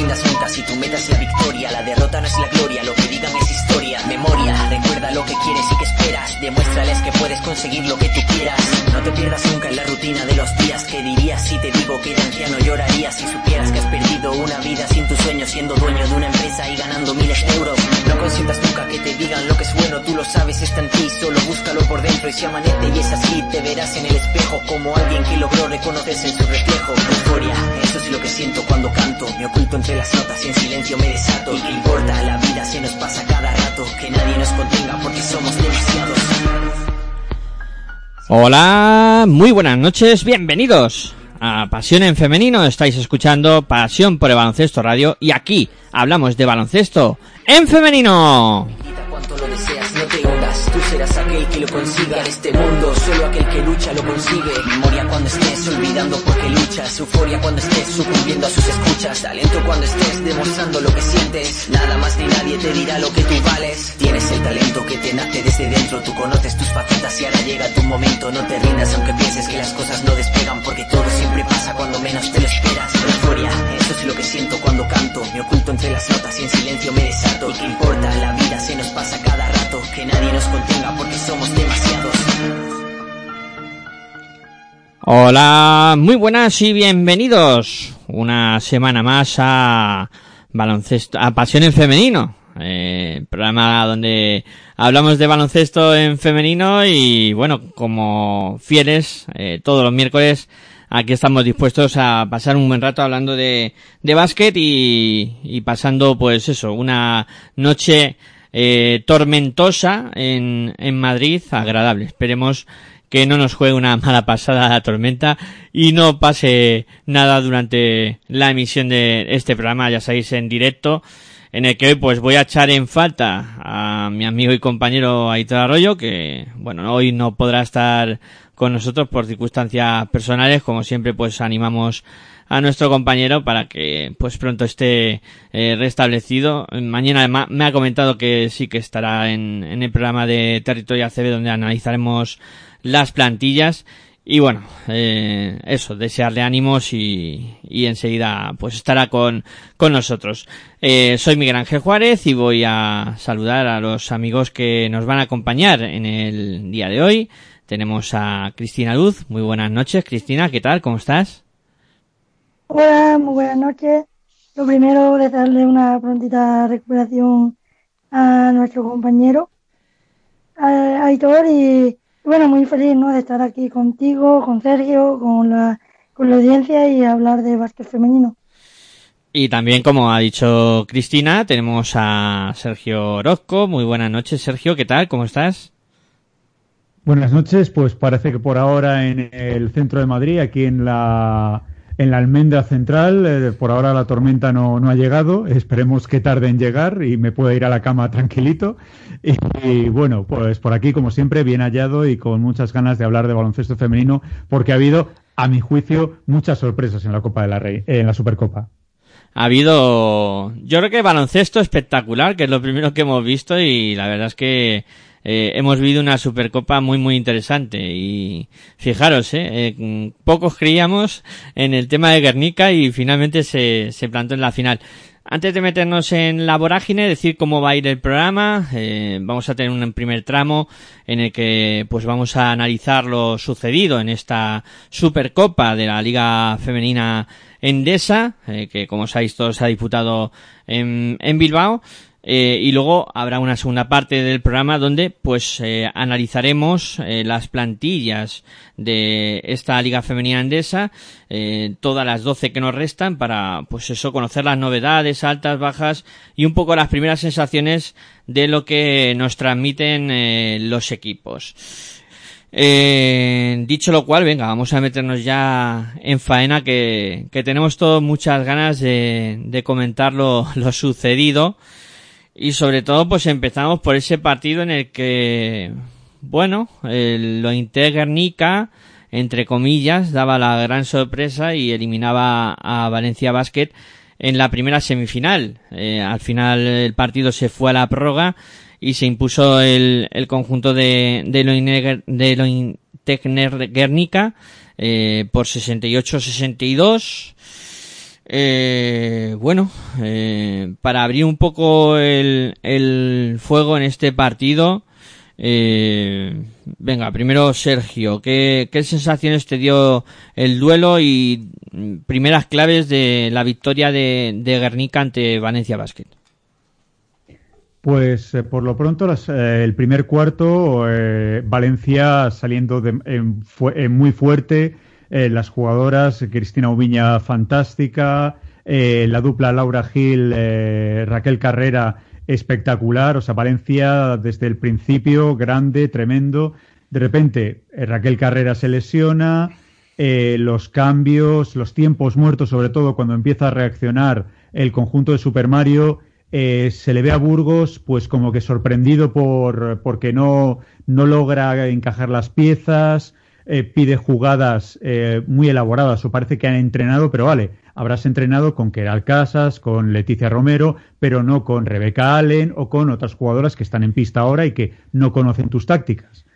rindas nunca si tu meta es la victoria. La derrota no es la gloria, lo que digan es historia. Memoria, recuerda lo que quieres y que esperas. Demuéstrales que puedes conseguir lo que tú quieras. No te pierdas nunca en la rutina de los días. que dirías si te digo que de anciano llorarías si supieras que has perdido una vida sin tu sueño, siendo dueño de una empresa y ganando miles de euros? No consientas nunca que te digan lo que es bueno, tú lo sabes, está en ti, solo búscalo por dentro y si amanece y es así, te verás en el espejo como alguien que logró reconocerse en su reflejo. Euforia, eso es lo que siento cuando canto, me oculto entre las notas y en silencio me desato. ¿Y qué importa? La vida se nos pasa cada rato, que nadie nos contenga porque somos demasiados. Hola, muy buenas noches, bienvenidos a Pasión en Femenino. Estáis escuchando Pasión por el Baloncesto Radio y aquí hablamos de baloncesto en femenino. Tú serás aquel que lo consiga en este mundo, solo aquel que lucha lo consigue. Memoria cuando estés olvidando porque luchas, euforia cuando estés sucumbiendo a sus escuchas, talento cuando estés demostrando lo que sientes. Nada más ni nadie te dirá lo que tú vales. Tienes el talento que te nace desde dentro, tú conoces tus facetas y ahora llega tu momento. No te rindas aunque pienses que las cosas no despegan porque todo siempre pasa cuando menos te lo esperas. Euforia, eso es lo que siento cuando canto, me oculto entre las notas y en silencio me desato. ¿Y qué importa? La vida se nos pasa cada rato, que nadie nos porque somos demasiados. Hola, muy buenas y bienvenidos una semana más a baloncesto, a Pasión en Femenino, eh, programa donde hablamos de baloncesto en femenino y bueno, como fieles, eh, todos los miércoles aquí estamos dispuestos a pasar un buen rato hablando de, de básquet y pasando pues eso, una noche eh, tormentosa en, en Madrid, agradable. Esperemos que no nos juegue una mala pasada la tormenta y no pase nada durante la emisión de este programa, ya sabéis, en directo, en el que hoy pues voy a echar en falta a mi amigo y compañero Aitor Arroyo, que bueno, hoy no podrá estar con nosotros por circunstancias personales, como siempre pues animamos a nuestro compañero para que pues pronto esté eh, restablecido. Mañana me ha comentado que sí que estará en, en el programa de Territorio ACB donde analizaremos las plantillas y bueno, eh, eso, desearle ánimos y, y enseguida pues estará con, con nosotros. Eh, soy Miguel Ángel Juárez y voy a saludar a los amigos que nos van a acompañar en el día de hoy. Tenemos a Cristina Luz. Muy buenas noches, Cristina. ¿Qué tal? ¿Cómo estás? Hola, muy buenas noches. Lo primero, desearle una prontita recuperación a nuestro compañero, a Aitor, y bueno, muy feliz ¿no? de estar aquí contigo, con Sergio, con la, con la audiencia y hablar de básquet femenino. Y también, como ha dicho Cristina, tenemos a Sergio Orozco. Muy buenas noches, Sergio. ¿Qué tal? ¿Cómo estás? Buenas noches. Pues parece que por ahora en el centro de Madrid, aquí en la en la almendra central. Eh, por ahora la tormenta no, no, ha llegado. Esperemos que tarde en llegar y me pueda ir a la cama tranquilito. Y, y, bueno, pues por aquí, como siempre, bien hallado y con muchas ganas de hablar de baloncesto femenino, porque ha habido, a mi juicio, muchas sorpresas en la Copa de la Rey, en la Supercopa. Ha habido, yo creo que baloncesto espectacular, que es lo primero que hemos visto y la verdad es que eh, hemos vivido una supercopa muy muy interesante y fijaros, eh, eh, pocos creíamos en el tema de Guernica y finalmente se, se plantó en la final. Antes de meternos en la vorágine, decir cómo va a ir el programa, eh, vamos a tener un primer tramo en el que pues vamos a analizar lo sucedido en esta Supercopa de la Liga Femenina Endesa, eh, que como sabéis todos ha disputado en, en Bilbao. Eh, y luego habrá una segunda parte del programa donde pues eh, analizaremos eh, las plantillas de esta liga femenina andesa todas las 12 que nos restan para pues eso conocer las novedades altas bajas y un poco las primeras sensaciones de lo que nos transmiten los equipos dicho lo cual, venga, vamos a meternos ya en faena que, que tenemos todos muchas ganas de, de comentar lo, lo sucedido. Y sobre todo, pues empezamos por ese partido en el que, bueno, el, lo Guernica, entre comillas, daba la gran sorpresa y eliminaba a Valencia Basket en la primera semifinal. Eh, al final el partido se fue a la prórroga y se impuso el, el conjunto de, de lo, de Guernica eh, por 68-62. Eh, bueno, eh, para abrir un poco el, el fuego en este partido, eh, venga, primero Sergio, ¿qué, ¿qué sensaciones te dio el duelo y primeras claves de la victoria de, de Guernica ante Valencia Basket? Pues eh, por lo pronto las, el primer cuarto, Valencia saliendo de, muy fuerte, las jugadoras, Cristina Ubiña fantástica, la dupla Laura Gil, Raquel Carrera espectacular, o sea, desde el principio grande, tremendo, de repente Raquel Carrera se lesiona, los cambios, los tiempos muertos, sobre todo cuando empieza a reaccionar el conjunto de Super Mario, eh, se le ve a Burgos pues como que sorprendido por porque no, no logra encajar las piezas, eh, pide jugadas eh, muy elaboradas o parece que han entrenado, pero vale, habrás entrenado con Keral Casas, con Leticia Romero, pero no con Rebeca Allen o con otras jugadoras que están en pista ahora y que no conocen tus tácticas.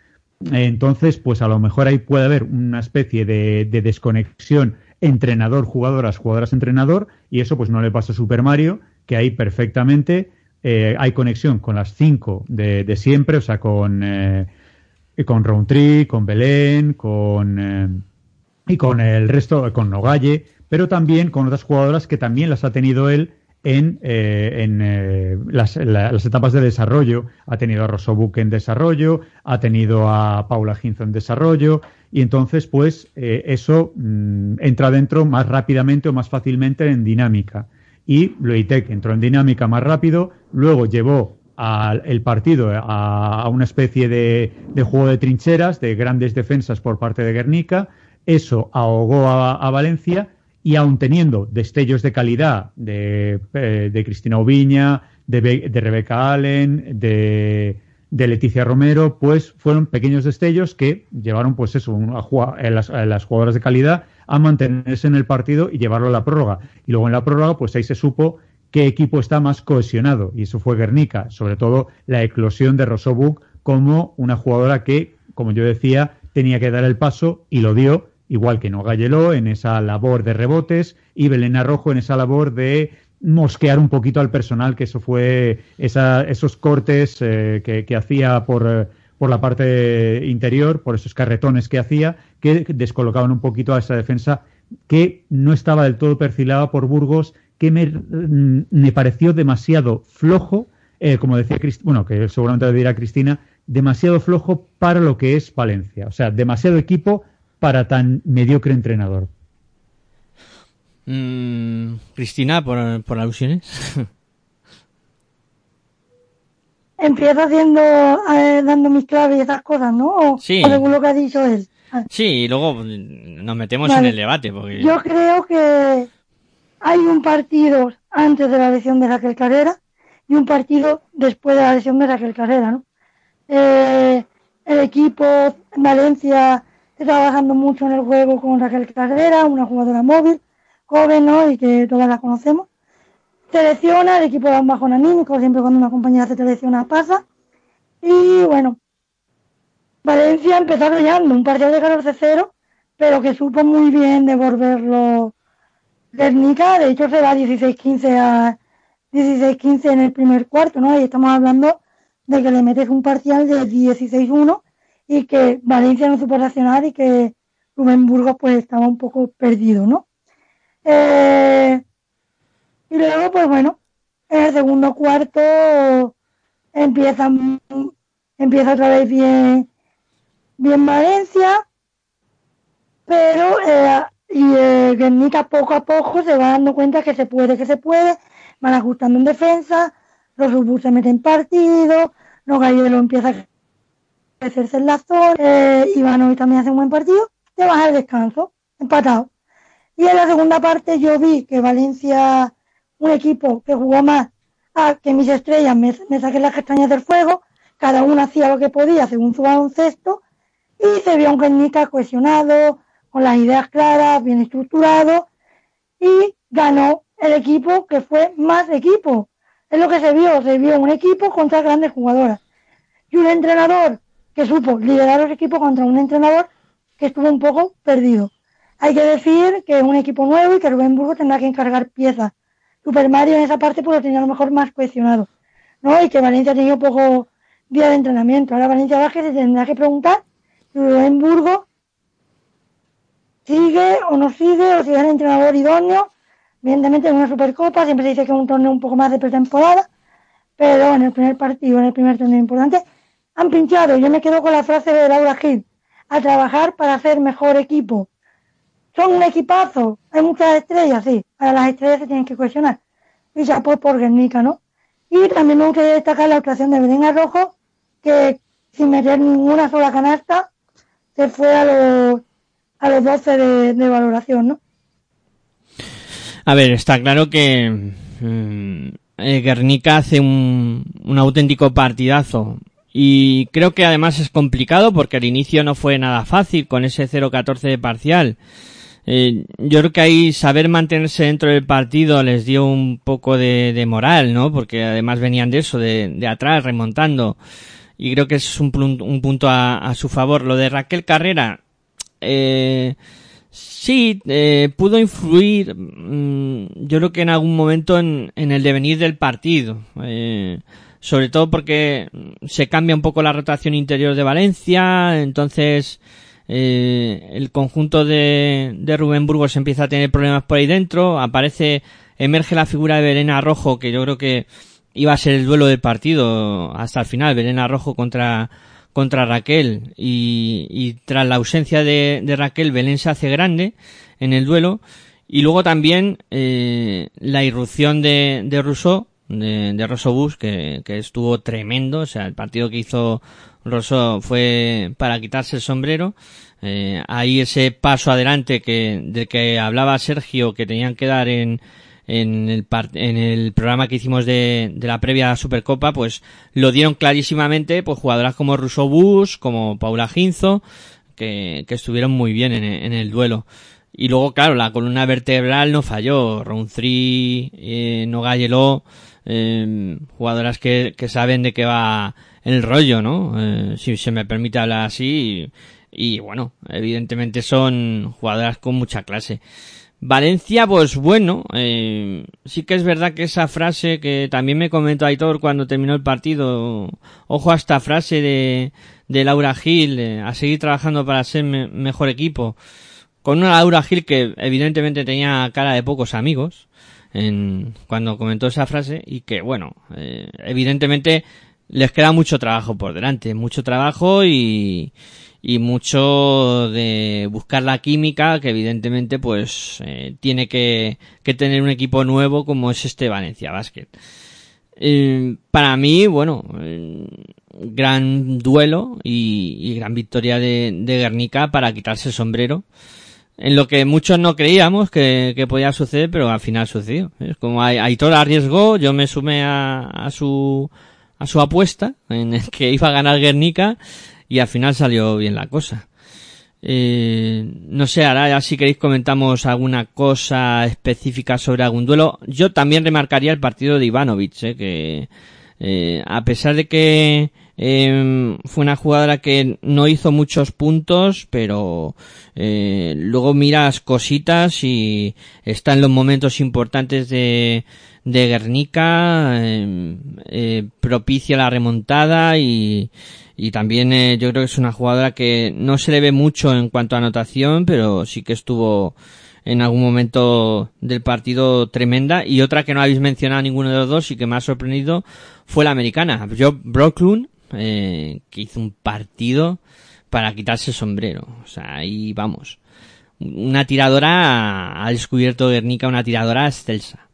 Entonces, pues a lo mejor ahí puede haber una especie de, de desconexión entrenador-jugadoras, jugadoras-entrenador, y eso pues no le pasa a Super Mario, que ahí perfectamente eh, hay conexión con las cinco de, siempre, o sea, con, con Roundtree, con Belén, con, eh, y con el resto, con Nogalle, pero también con otras jugadoras que también las ha tenido él en, en las, etapas de desarrollo. Ha tenido a Rosobuk en desarrollo, ha tenido a Paula Ginzo en desarrollo, y entonces, pues, eso mm, entra dentro más rápidamente o más fácilmente en dinámica y Loitec entró en dinámica más rápido, luego llevó el partido a, una especie de, juego de trincheras, de grandes defensas por parte de Guernica, eso ahogó a, Valencia y aun teniendo destellos de calidad de, eh, Cristina Oviña, de, Rebeca Allen, de, Leticia Romero, pues fueron pequeños destellos que llevaron pues eso a, las, a las jugadoras de calidad a mantenerse en el partido y llevarlo a la prórroga. Y luego en la prórroga, pues ahí se supo qué equipo está más cohesionado. Y eso fue Guernica, sobre todo la eclosión de Rosobuk como una jugadora que, como yo decía, tenía que dar el paso y lo dio, igual que No Galleló en esa labor de rebotes y Belén Rojo en esa labor de mosquear un poquito al personal, que eso fue esos cortes eh, que, hacía por, eh, por la parte interior, por esos carretones que hacía, que descolocaban un poquito a esa defensa que no estaba del todo perfilada por Burgos, que me, mm, me pareció demasiado flojo, eh, como decía bueno, que seguramente dirá Cristina, demasiado flojo para lo que es Valencia. O sea, demasiado equipo para tan mediocre entrenador. Mm, Cristina, por, por alusiones. Empiezo haciendo, eh, dando mis claves y esas cosas, ¿no? sí. según lo que ha dicho él. Sí, y luego nos metemos en el debate. Porque... Yo creo que hay un partido antes de la lesión de Raquel Carrera y un partido después de la lesión de Raquel Carrera, ¿no? Eh, el equipo en Valencia está trabajando mucho en el juego con Raquel Carrera, una jugadora móvil, joven, ¿no? Y que todas la conocemos. Selecciona, el equipo da un bajón anímico, siempre cuando una compañera se selecciona pasa. Y bueno, Valencia empezó ganando un partido de 14-0, pero que supo muy bien devolverlo Guernica. De hecho, se va 16-15 a 16-15 en el primer cuarto, ¿no? Y estamos hablando de que le metes un parcial de 16-1 y que Valencia no supo reaccionar y que Rubén pues estaba un poco perdido, ¿no? Eh, y luego, pues bueno, en el segundo cuarto empieza, empieza otra vez bien bien Valencia, pero eh, y eh, Guernica poco a poco se va dando cuenta que se puede, que se puede, van ajustando en defensa, los Rubus se meten en partido, los Gallero empieza a crecerse en la zona, eh, Ivanovic también hace un buen partido, te vas al descanso, empatado. Y en la segunda parte yo vi que Valencia, un equipo que jugó más a que mis estrellas me, me saquen las castañas del fuego, cada uno hacía lo que podía según su baloncesto, y se vio un Guernica cohesionado, con las ideas claras, bien estructurado y ganó el equipo que fue más equipo. Es lo que se vio, se vio un equipo contra grandes jugadoras y un entrenador que supo liderar los equipos contra un entrenador que estuvo un poco perdido. Hay que decir que es un equipo nuevo y que Rubén Burgos tendrá que encargar piezas. Super Mario en esa parte pues lo tenía a lo mejor más cuestionado, ¿no? Y que Valencia ha tenido poco día de entrenamiento. Ahora Valencia Vázquez se tendrá que preguntar si Rubén Burgos sigue o no sigue, o si es el entrenador idóneo. Evidentemente en una Supercopa siempre se dice que es un torneo un poco más de pretemporada, pero en el primer partido, en el primer torneo importante, han pinchado. Yo me quedo con la frase de Laura Gil, a trabajar para hacer mejor equipo. Son un equipazo, hay muchas estrellas, sí, para las estrellas se tienen que cuestionar. Y ya pues por Guernica, ¿no? Y también me gustaría destacar la actuación de Belén Arrojo, que sin meter ninguna sola canasta, se fue a los, a los 12 de, valoración, ¿no? A ver, está claro que mm, eh, Guernica hace un, un auténtico partidazo. Y creo que además es complicado porque al inicio no fue nada fácil con ese 0-14 de parcial. Eh, yo creo que ahí saber mantenerse dentro del partido les dio un poco de, moral, ¿no? Porque además venían de eso, de, atrás, remontando. Y creo que es un, un punto a, su favor. Lo de Raquel Carrera, eh, sí, eh, pudo influir, mm, yo creo que en algún momento en, el devenir del partido. Eh, sobre todo porque se cambia un poco la rotación interior de Valencia, entonces eh, el conjunto de, de Rubén Burgos empieza a tener problemas por ahí dentro, aparece, emerge la figura de Belena Rojo, que yo creo que iba a ser el duelo del partido hasta el final, Belena Rojo contra, contra Raquel, y, y tras la ausencia de, de, Raquel, Belén se hace grande en el duelo, y luego también eh, la irrupción de, de Rousseau, de, de Rosso que, que estuvo tremendo, o sea, el partido que hizo Rosso fue para quitarse el sombrero. Eh, ahí ese paso adelante que, del que hablaba Sergio, que tenían que dar en, en el, en el programa que hicimos de, de la previa Supercopa, pues lo dieron clarísimamente, pues jugadoras como Russo Bus, como Paula Ginzo, que, que estuvieron muy bien en, en, el duelo. Y luego, claro, la columna vertebral no falló. Rountree, eh, Nogayelo, eh, jugadoras que, que saben de qué va el rollo, ¿no? Eh, si se me permite hablar así. Y, bueno, evidentemente son jugadoras con mucha clase. Valencia, pues bueno, eh, sí que es verdad que esa frase que también me comentó Aitor cuando terminó el partido, ojo a esta frase de, de Laura Gil, a seguir trabajando para ser mejor equipo, con una Laura Gil que evidentemente tenía cara de pocos amigos, en, cuando comentó esa frase, y que bueno, eh, evidentemente les queda mucho trabajo por delante, mucho trabajo y, y mucho de buscar la química que evidentemente pues eh, tiene que, tener un equipo nuevo como es este Valencia Basket. Eh, para mí, bueno, eh, gran duelo y, gran victoria de, Guernica para quitarse el sombrero. En lo que muchos no creíamos que, que podía suceder, pero al final sucedió. Es como Aitor arriesgó, yo me sumé a, a su a su apuesta en el que iba a ganar Guernica y al final salió bien la cosa. Eh, no sé, ahora si queréis comentamos alguna cosa específica sobre algún duelo. Yo también remarcaría el partido de Ivanovic, eh, que eh, a pesar de que eh, fue una jugadora que no hizo muchos puntos, pero eh, luego miras cositas y está en los momentos importantes de, de Guernica, em, eh, propicia la remontada y, y también eh, yo creo que es una jugadora que no se le ve mucho en cuanto a anotación, pero sí que estuvo en algún momento del partido tremenda. Y otra que no habéis mencionado ninguno de los dos y que me ha sorprendido fue la americana, Job Brooklyn, eh, que hizo un partido para quitarse el sombrero. O sea, ahí vamos. Una tiradora, ha descubierto Guernica una tiradora excelsa.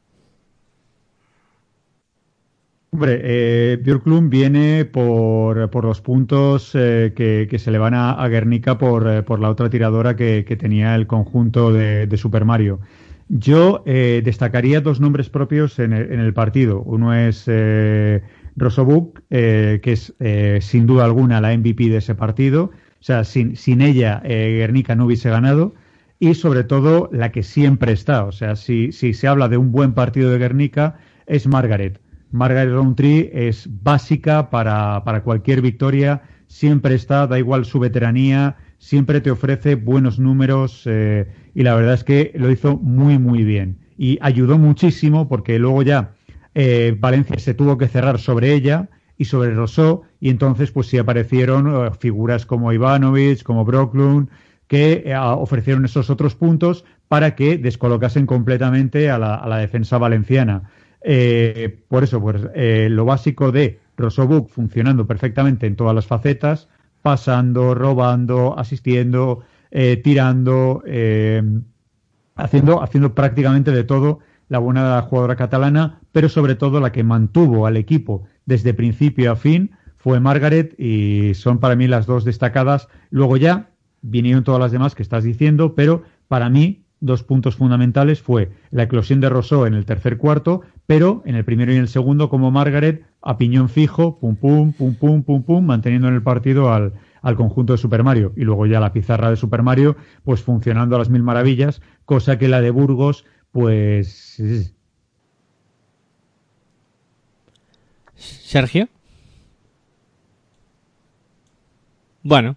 Hombre, eh, Björklund viene por, por los puntos eh, que, que, se le van a, a Guernica por, eh, por, la otra tiradora que, que tenía el conjunto de, de Super Mario. Yo eh, destacaría dos nombres propios en el, en el partido. Uno es eh, Rosobuk, eh, que es sin duda alguna la MVP de ese partido. O sea, sin, sin ella Guernica no hubiese ganado. Y sobre todo la que siempre está. O sea, si, si se habla de un buen partido de Guernica, es Margaret. Margaret Roundtree es básica para, para cualquier victoria, siempre está, da igual su veteranía, siempre te ofrece buenos números eh, y la verdad es que lo hizo muy, muy bien. Y ayudó muchísimo porque luego ya eh, Valencia se tuvo que cerrar sobre ella y sobre Rosó y entonces pues sí aparecieron eh, figuras como Ivanovic, como Brooklyn, que ofrecieron esos otros puntos para que descolocasen completamente a la, defensa valenciana. Por eso, pues lo básico de Rosobuk funcionando perfectamente en todas las facetas, pasando, robando, asistiendo, eh, tirando, eh, haciendo, haciendo prácticamente de todo la buena jugadora catalana, pero sobre todo la que mantuvo al equipo desde principio a fin fue Margaret y son para mí las dos destacadas. Luego ya vinieron todas las demás que estás diciendo, pero para mí dos puntos fundamentales fue la eclosión de Rousseau en el tercer cuarto, pero en el primero y en el segundo como Margaret a piñón fijo, pum pum, pum pum, pum pum, manteniendo en el partido al, al conjunto de Super Mario. Y luego ya la pizarra de Super Mario pues funcionando a las mil maravillas, cosa que la de Burgos pues Sergio. Bueno,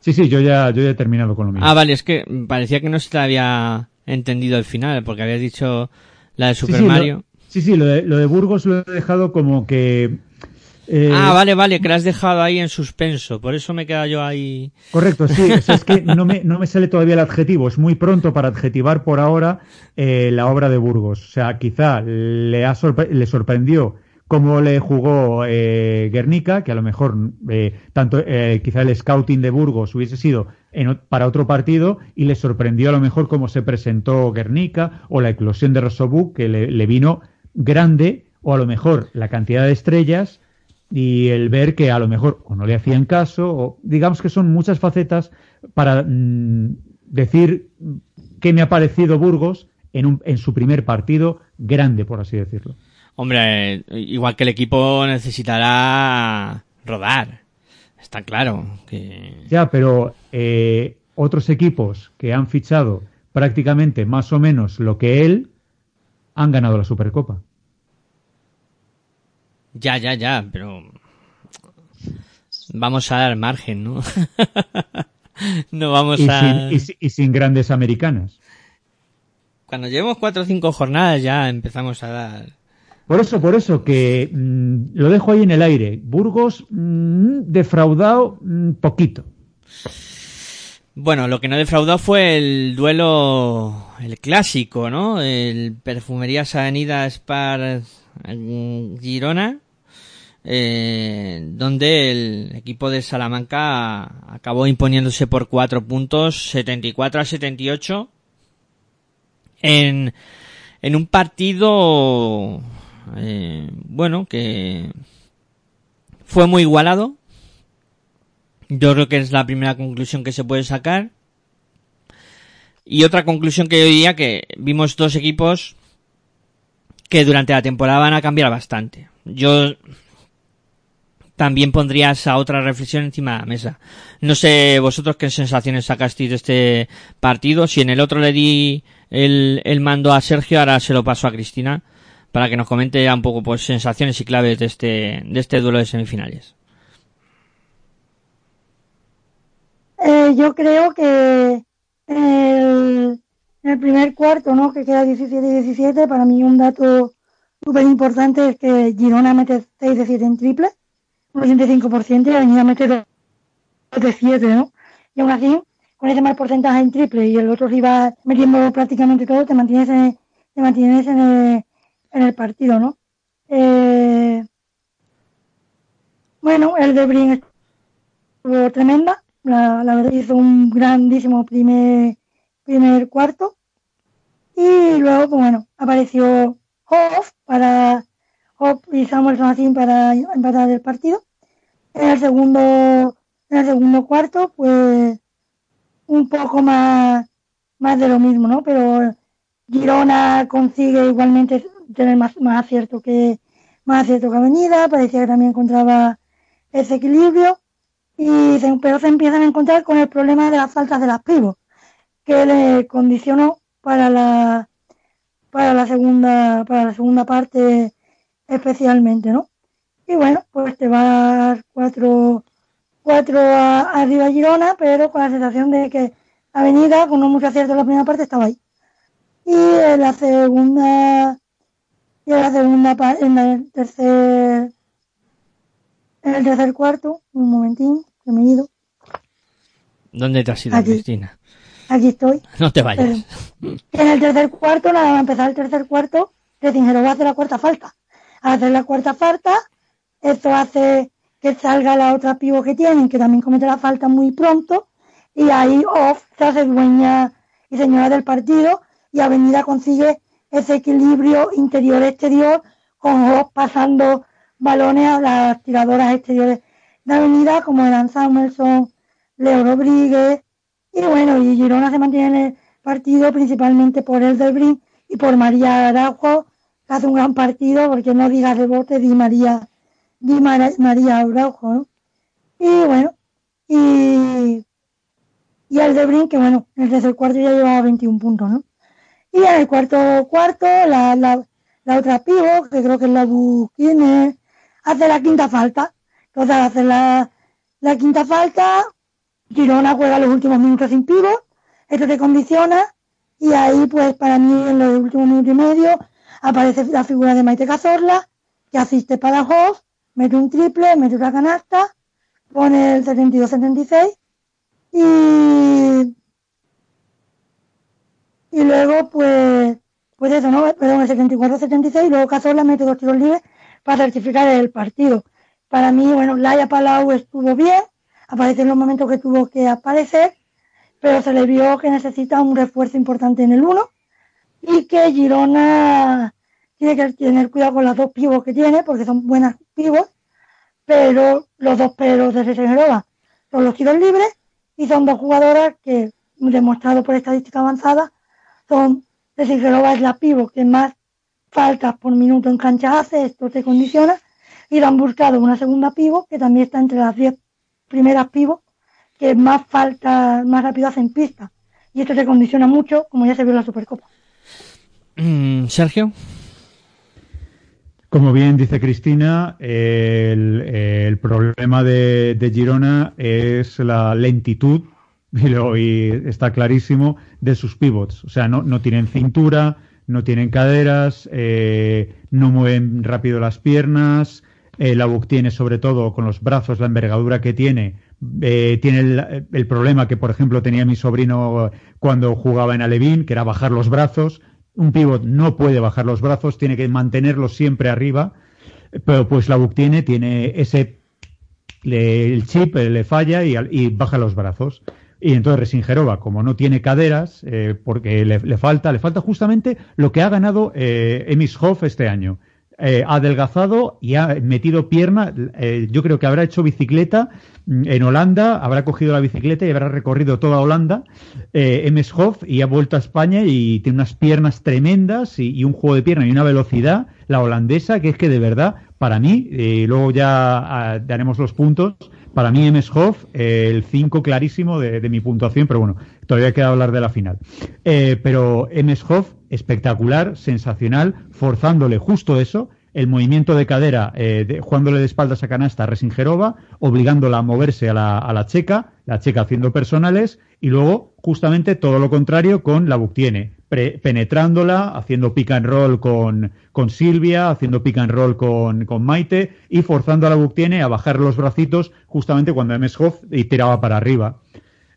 sí, sí, yo ya yo ya he terminado con lo mismo. Ah, vale, es que parecía que no se te había entendido el final porque habías dicho la de Super Mario. sí, sí, lo de, lo de Burgos lo he dejado como que eh, ah, vale, vale, que la has dejado ahí en suspenso, por eso me queda yo ahí. Correcto, sí, es que no me, no me sale todavía el adjetivo, es muy pronto para adjetivar por ahora eh, la obra de Burgos. O sea, quizá le, ha le sorprendió cómo le jugó eh, Guernica, que a lo mejor tanto quizá el scouting de Burgos hubiese sido para otro partido y le sorprendió a lo mejor cómo se presentó Guernica o la eclosión de Rosobuk que le, vino grande o a lo mejor la cantidad de estrellas y el ver que a lo mejor o no le hacían caso, o digamos que son muchas facetas para mm, decir que me ha parecido Burgos en, un, en su primer partido grande, por así decirlo. Hombre, igual que el equipo necesitará rodar, está claro. Que... Ya, pero eh, otros equipos que han fichado prácticamente más o menos lo que él han ganado la Supercopa. Ya, ya, ya, pero vamos a dar margen, ¿no? no vamos a... y, sin grandes americanas. Cuando llevemos cuatro o cinco jornadas ya empezamos a dar... Por eso, por eso, que mm, lo dejo ahí en el aire. Burgos mm, defraudado mm, poquito. Bueno, lo que no defraudó fue el duelo, el clásico, ¿no? El Perfumerías Avenida Spar Girona eh, donde el equipo de Salamanca acabó imponiéndose por cuatro puntos, 74 a 78, en, en un partido, eh, bueno, que fue muy igualado. Yo creo que es la primera conclusión que se puede sacar. Y otra conclusión que yo diría que vimos dos equipos que durante la temporada van a cambiar bastante. Yo también pondrías a otra reflexión encima de la mesa. No sé vosotros qué sensaciones sacasteis de este partido. Si en el otro le di el, el mando a Sergio, ahora se lo paso a Cristina para que nos comente ya un poco pues sensaciones y claves de este, de este duelo de semifinales. Eh, yo creo que el, el primer cuarto, ¿no? que queda 17-17, para mí un dato súper importante es que Girona mete 6 de 7 en triple un 85% y Avenida mete de 7, ¿no? Y aún así, con ese más porcentaje en triple y el otro rival metiendo prácticamente todo, te mantienes en, te mantienes en, el, en el partido, ¿no? Eh, bueno, el de Brin estuvo tremenda, la, verdad hizo un grandísimo primer, primer cuarto y luego, pues bueno, apareció Hoff para Hoff y Samuelson para empatar el partido en el segundo, en el segundo cuarto, pues un poco más, más de lo mismo, ¿no? Pero Girona consigue igualmente tener más, más acierto que más acierto que Avenida, parecía que también encontraba ese equilibrio y pero se empiezan a encontrar con el problema de las faltas de las pibos, que le condicionó para la para la segunda para la segunda parte especialmente, ¿no? Y bueno, pues te va a dar cuatro, 4 arriba Girona, pero con la sensación de que Avenida, con no mucho acierto en la primera parte, estaba ahí. Y en la segunda, y en la segunda, en el tercer, en el tercer cuarto, un momentín, que me he ido. ¿Dónde te has ido, Cristina? Aquí estoy. No te vayas. en el tercer cuarto, nada más empezar el tercer cuarto, Retingero va a hacer la cuarta falta. Al hacer la cuarta falta, esto hace que salga la otra pivo que tienen, que también comete la falta muy pronto, y ahí Off se hace dueña y señora del partido, y Avenida consigue ese equilibrio interior-exterior, con pasando balones a las tiradoras exteriores de Avenida, como eran Samuelson, Leo Rodríguez, y bueno, y Girona se mantiene en el partido principalmente por el del y por María Araujo, que hace un gran partido, porque no diga rebote, di María, di María Araujo, ¿no? Y bueno, y, y el de que bueno, en el cuarto ya llevaba 21 puntos, ¿no? Y en el cuarto cuarto, la, la, la otra pivo, que creo que es la Buquine, hace la quinta falta. Entonces hace la, la quinta falta, Girona juega los últimos minutos sin pivo, esto te condiciona. Y ahí pues para mí en los últimos minutos y medio aparece la figura de Maite Cazorla que asiste para Hoff, mete un triple, mete otra canasta, pone el 72-76 y y luego pues pues eso, ¿no? Perdón, el 74-76 y luego Cazorla mete dos tiros libres para certificar el partido. Para mí, bueno, Laia Palau estuvo bien, aparece en los momentos que tuvo que aparecer, pero se le vio que necesita un refuerzo importante en el 1 y que Girona tiene que tener cuidado con las dos pivos que tiene, porque son buenas pivos, pero los dos pelos de Reserva son los tiros libres y son dos jugadoras que, demostrado por estadística avanzada, son Reserva es la pivo que más faltas por minuto en cancha hace, esto te condiciona, y lo han buscado una segunda pivo que también está entre las 10 primeras pivos que más falta, más rápido hacen pista. Y esto te condiciona mucho, como ya se vio en la Supercopa. Mm, Sergio. Como bien dice Cristina, el, problema de, Girona es la lentitud, y, está clarísimo, de sus pivots. O sea, no, no tienen cintura, no tienen caderas, eh, no mueven rápido las piernas, eh, la Buc tiene sobre todo con los brazos, la envergadura que tiene, eh, tiene el, problema que por ejemplo tenía mi sobrino cuando jugaba en Alevín, que era bajar los brazos. Un pivot no puede bajar los brazos, tiene que mantenerlos siempre arriba, pero pues la Buc tiene, tiene ese el chip le falla y, baja los brazos. Y entonces Resingerova, como no tiene caderas, eh, porque le, falta, le falta justamente lo que ha ganado eh, Emis este año, eh, ha adelgazado y ha metido pierna. Eh, yo creo que habrá hecho bicicleta mm, en Holanda, habrá cogido la bicicleta y habrá recorrido toda Holanda, eh, Hoff, y ha vuelto a España y tiene unas piernas tremendas y, un juego de pierna y una velocidad, la holandesa, que es que de verdad, para mí, y luego ya ah, daremos los puntos, para mí MS Hoff, el 5 clarísimo de, mi puntuación, pero bueno, todavía queda hablar de la final. pero MS Hoff espectacular, sensacional, forzándole justo eso, el movimiento de cadera, eh, jugándole de espaldas a canasta a Resingerova, obligándola a moverse a la, a la, checa, la checa haciendo personales, y luego justamente todo lo contrario con la Buctiene, penetrándola, haciendo pick and roll con, Silvia, haciendo pick and roll con, con Maite, y forzando a la Buctiene a bajar los bracitos justamente cuando MS Hoff tiraba para arriba.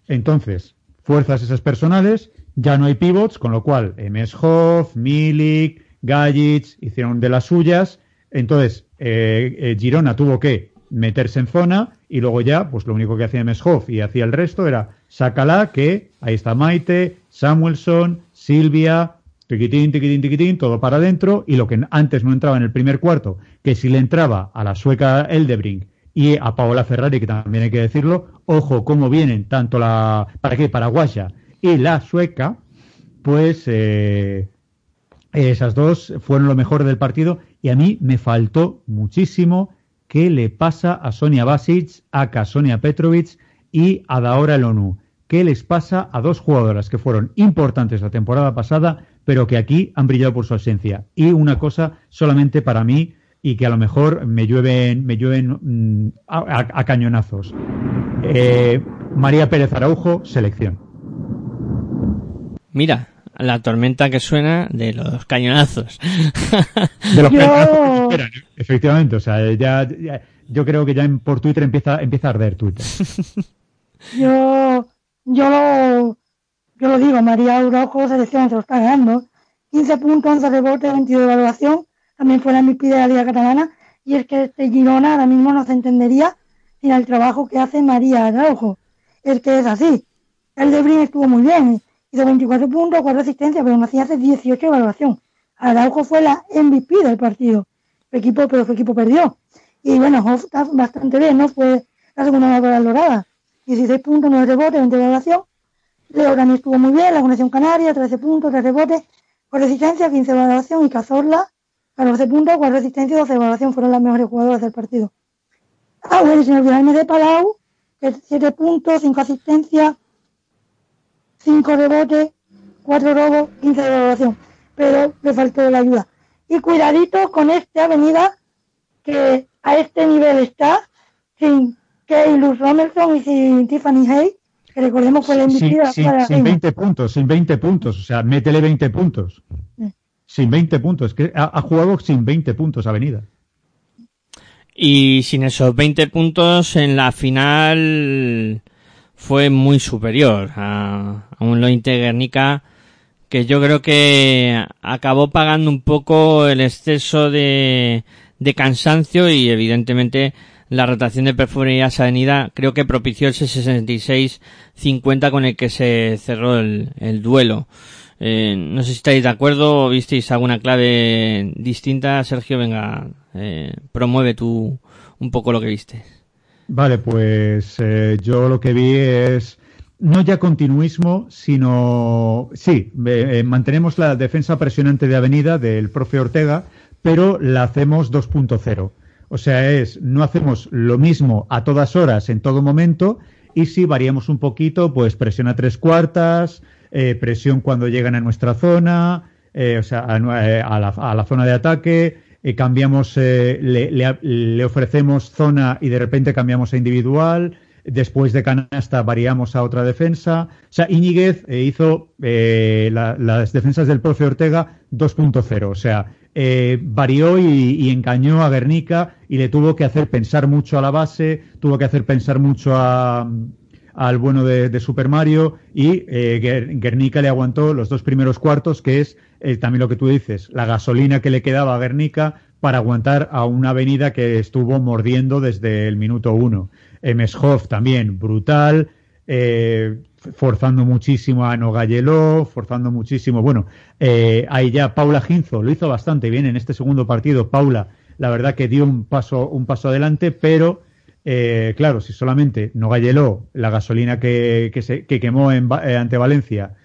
Entonces, fuerzas esas personales, ya no hay pivots, con lo cual Hoff, Milik, Gajic hicieron de las suyas. Entonces, eh, eh, Girona tuvo que meterse en zona y luego ya, pues lo único que hacía Hoff y hacía el resto era sácala, que ahí está Maite, Samuelson, Silvia, tiquitín, tiquitín, tiquitín, todo para adentro y lo que antes no entraba en el primer cuarto, que si le entraba a la sueca Eldebrink y a Paola Ferrari, que también hay que decirlo, ojo cómo vienen tanto la, ¿para qué? Paraguaya y la sueca, pues eh, esas dos fueron lo mejor del partido y a mí me faltó muchísimo qué le pasa a Sonia Basic, a Sonia Petrovic y a Daora Elonu. ¿Qué les pasa a dos jugadoras que fueron importantes la temporada pasada, pero que aquí han brillado por su ausencia? Y una cosa solamente para mí, y que a lo mejor me llueven, me llueven mm, a, cañonazos. Eh, María Pérez Araujo, selección. Mira, la tormenta que suena de los cañonazos. De los cañonazos ¿eh? efectivamente. O sea, ya, yo creo que ya por Twitter empieza, empieza a arder Twitter. yo, yo lo, yo lo digo, María Araujo, selección, se lo está ganando. 15 puntos, 11 rebotes, 22 de evaluación. También fue la MVP de la Liga Catalana. Y es que este Girona ahora mismo no se entendería sin el trabajo que hace María Araujo. Es que es así. El de Brin estuvo muy bien hizo 24 puntos, 4 asistencias, pero hacía hace 18 de evaluación. Araujo fue la MVP del partido, su equipo, pero su equipo perdió. Y bueno, Hoff está bastante bien, ¿no? Fue la segunda la lograda. 16 puntos, 9 rebotes, 20 de evaluación. Leo también estuvo muy bien, la conexión canaria, 13 puntos, 3 rebotes, 4 asistencias, 15 de. Y Cazorla, 14 puntos, 4 asistencias, 12 de. Fueron las mejores jugadoras del partido. Ah, bueno, sin olvidarme de Palau, 7 puntos, 5 asistencias, 5 rebotes, 4 robos, 15 de evaluación. Pero le faltó la ayuda. Y cuidadito con esta avenida que a este nivel está, sin Kay Luz Romerson y sin Tiffany Hay, que recordemos fue la invitada para Sin 20 puntos, sin 20 puntos, o sea, métele 20 puntos. Sin 20 puntos, que ha, ha, jugado sin 20 puntos Avenida. Y sin esos 20 puntos en la final fue muy superior a, un Lointe Guernica que yo creo que acabó pagando un poco el exceso de, de cansancio y evidentemente la rotación de Perfumerías Avenida creo que propició ese 66-50 con el que se cerró el, el duelo. Eh, no sé si estáis de acuerdo o visteis alguna clave distinta. Sergio, venga, eh, promueve tú un poco lo que viste. Vale, pues eh, yo lo que vi es no ya continuismo, sino sí, eh, mantenemos la defensa presionante de Avenida del profe Ortega, pero la hacemos 2.0. O sea, es no hacemos lo mismo a todas horas, en todo momento, y si variamos un poquito, pues presión a tres cuartas, eh, presión cuando llegan a nuestra zona, o sea, a, la, a la zona de ataque, eh, cambiamos, eh, le, ofrecemos zona y de repente cambiamos a individual, después de canasta variamos a otra defensa. O sea, Iñiguez eh, hizo las defensas del profe Ortega 2.0, o sea, varió y, engañó a Guernica y le tuvo que hacer pensar mucho a la base, tuvo que hacer pensar mucho al bueno de, Super Mario y Guernica le aguantó los dos primeros cuartos, que es eh, también lo que tú dices, la gasolina que le quedaba a Guernica para aguantar a una avenida que estuvo mordiendo desde el minuto uno. Emeshoff también, brutal, eh, forzando muchísimo a Nogayeló, forzando muchísimo. Bueno, eh, ahí ya Paula Ginzo lo hizo bastante bien en este segundo partido. Paula, la verdad que dio un paso, un paso adelante, pero claro, si solamente Nogayeló, la gasolina que, que, se, que quemó en, ante Valencia,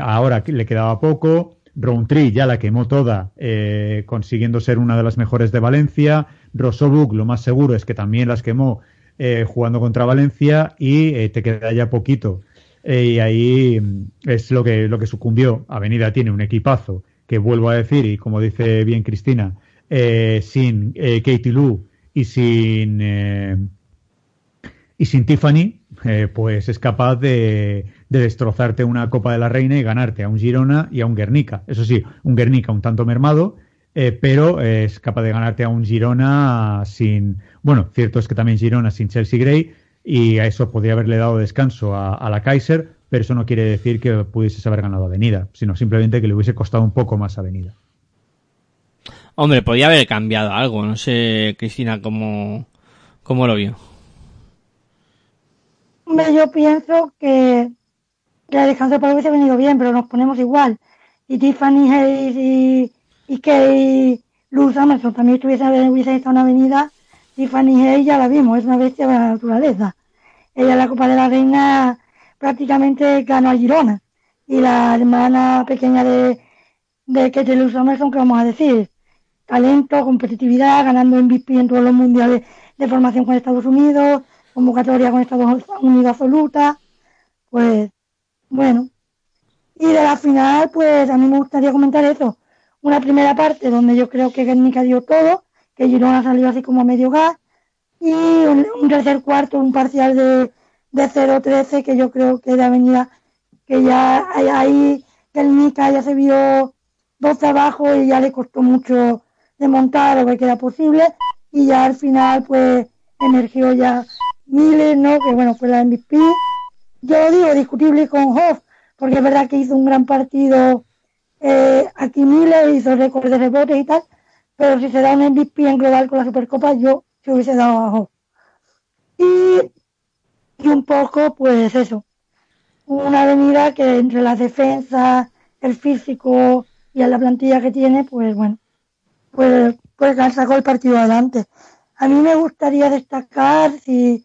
ahora le quedaba poco. Roundtree ya la quemó toda, eh, consiguiendo ser una de las mejores de Valencia. Rosobuk, lo más seguro es que también las quemó eh, jugando contra Valencia y eh, te queda ya poquito. y ahí mm, es lo que, lo que sucumbió. Avenida tiene un equipazo que vuelvo a decir, y como dice bien Cristina, sin Katie Lou y sin, y sin Tiffany, pues es capaz de, de destrozarte una Copa de la Reina y ganarte a un Girona y a un Guernica. Eso sí, un Guernica un tanto mermado, eh, pero es capaz de ganarte a un Girona sin. Bueno, cierto es que también Girona sin Chelsea Gray y a eso podría haberle dado descanso a, la Kaiser, pero eso no quiere decir que pudieses haber ganado Avenida, sino simplemente que le hubiese costado un poco más Avenida. Hombre, podía haber cambiado algo, no sé, Cristina, cómo, cómo lo vio. Hombre, yo pienso que ya descanso para hubiese venido bien, pero nos ponemos igual. Y Tiffany Hayes y, y Luz Emerson también estuviese, hubiese estado en una avenida. Tiffany Hayes ya la vimos, es una bestia de la naturaleza. Ella la Copa de la Reina prácticamente ganó a Girona. Y la hermana pequeña de, de Kate Luz Emerson, que vamos a decir? Talento, competitividad, ganando MVP en todos los mundiales de formación con Estados Unidos, convocatoria con Estados Unidos absoluta. Pues bueno, y de la final, pues a mí me gustaría comentar eso. Una primera parte donde yo creo que Guernica dio todo que Girona salió así como a medio gas. Y un, tercer cuarto, un parcial de, de 0-13 que yo creo que de Avenida, que ya ahí Mica ya se vio dos abajo y ya le costó mucho desmontar o ver que era posible y ya al final pues emergió ya Miles, ¿no? Que bueno, fue la MVP. Yo digo discutible con Hoff, porque es verdad que hizo un gran partido eh, aquí Miles, hizo récord de rebotes y tal, pero si se da un MVP en global con la Supercopa, yo se hubiese dado a Hoff. Y, y un poco, pues eso, una avenida que entre las defensas, el físico y la plantilla que tiene, pues bueno, pues, pues sacó el partido adelante. A mí me gustaría destacar, si,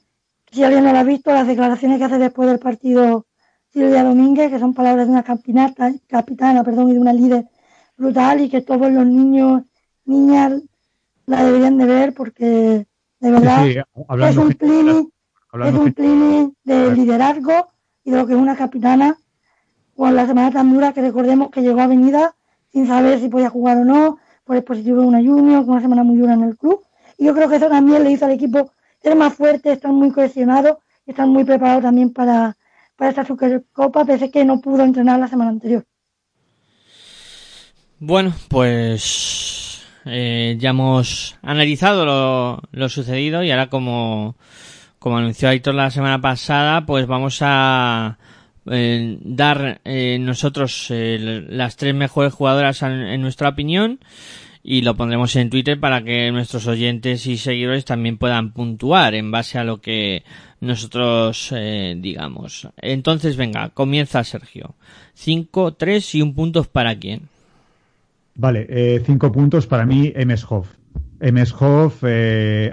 si alguien no lo ha visto, las declaraciones que hace después del partido Silvia Domínguez, que son palabras de una capitana, capitana perdón, y de una líder brutal y que todos los niños, niñas la deberían de ver porque de verdad es un clinic, es un clinic de liderazgo y de lo que es una capitana con la semana tan dura que recordemos que llegó a Avenida sin saber si podía jugar o no, por el positivo de una junior, con una semana muy dura en el club. Y yo creo que eso también le hizo al equipo ser más fuerte, estar muy cohesionado y estar muy preparado también para, para esta Supercopa, pese a que no pudo entrenar la semana anterior. Bueno, pues eh, ya hemos analizado lo, lo, sucedido y ahora como, como anunció Aitor la semana pasada, pues vamos a eh, dar eh, nosotros eh, las tres mejores jugadoras en, nuestra opinión y lo pondremos en Twitter para que nuestros oyentes y seguidores también puedan puntuar en base a lo que nosotros digamos. Entonces, venga, comienza Sergio. Cinco, tres y un punto para quién. Vale, cinco puntos para mí, Emeshoff. Emeshoff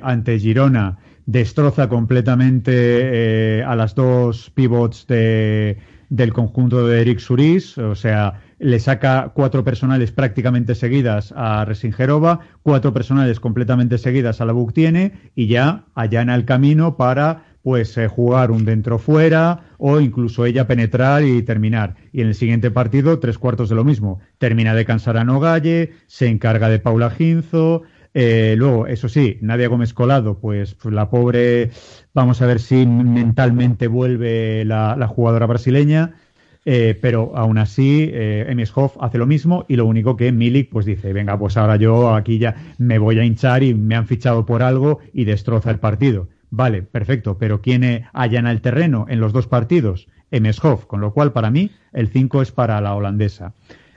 ante Girona destroza completamente eh, a las dos pivots de, del conjunto de Eric Suris, o sea, le saca cuatro personales prácticamente seguidas a Resingerova, cuatro personales completamente seguidas a la Buctiene y ya allana el camino para pues eh, jugar un dentro fuera o incluso ella penetrar y terminar. Y en el siguiente partido, tres cuartos de lo mismo. Termina de cansar a Nogalle, se encarga de Paula Ginzo, eh, luego, eso sí, Nadia Gómez Colado, pues, pues, la pobre, vamos a ver si mentalmente vuelve la, jugadora brasileña. Eh, pero aún así, eh, Hoff hace lo mismo y lo único que Milik pues dice, venga, pues ahora yo aquí ya me voy a hinchar y me han fichado por algo y destroza el partido. Vale, perfecto, pero ¿quién allana el terreno en los dos partidos? Emis Hoff, con lo cual para mí el 5 es para la holandesa.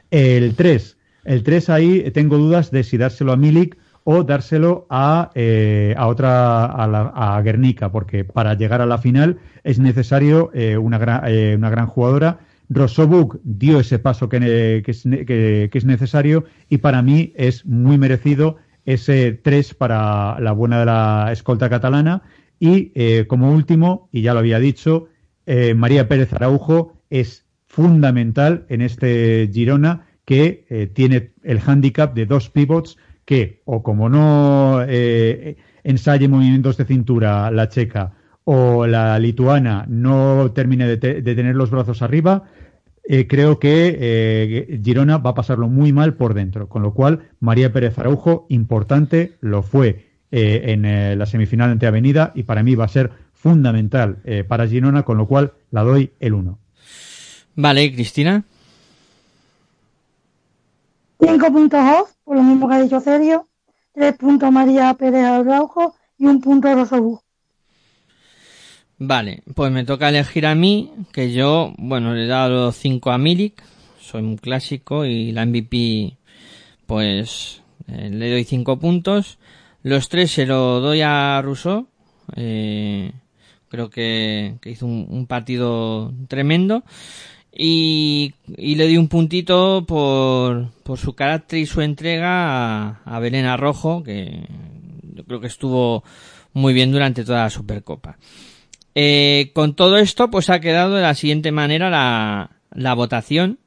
El 3, el 3 ahí tengo dudas de si dárselo a Milik o dárselo a, eh, a otra, a, a, Guernica, porque para llegar a la final es necesario eh, una, gran, eh, una gran jugadora. Rosobuk dio ese paso que, que, es, que, es, necesario y para mí es muy merecido ese 3 para la buena de la escolta catalana. Y como último, y ya lo había dicho, María Pérez Araujo es fundamental en este Girona que tiene el hándicap de dos pivots que o como no eh, ensaye movimientos de cintura la checa o la lituana no termine de, tener los brazos arriba, eh, creo que eh, Girona va a pasarlo muy mal por dentro. Con lo cual, María Pérez Araujo, importante, lo fue en la semifinal ante Avenida y para mí va a ser fundamental para Girona, con lo cual la doy el 1. Vale, Cristina. Cinco puntos off, por lo mismo que ha dicho Sergio. Tres puntos María Pérez Araujo y un punto Rosobú. Vale, pues me toca elegir a mí, que yo, bueno, le he dado cinco a Milik, soy un clásico y la MVP, pues, eh, le doy cinco puntos. Los tres se lo doy a Rousseau, eh, creo que, hizo un, partido tremendo y, y, le di un puntito por, por su carácter y su entrega a, a Belén Arrojo, que yo creo que estuvo muy bien durante toda la Supercopa. Eh, con todo esto, pues ha quedado de la siguiente manera la, la votación.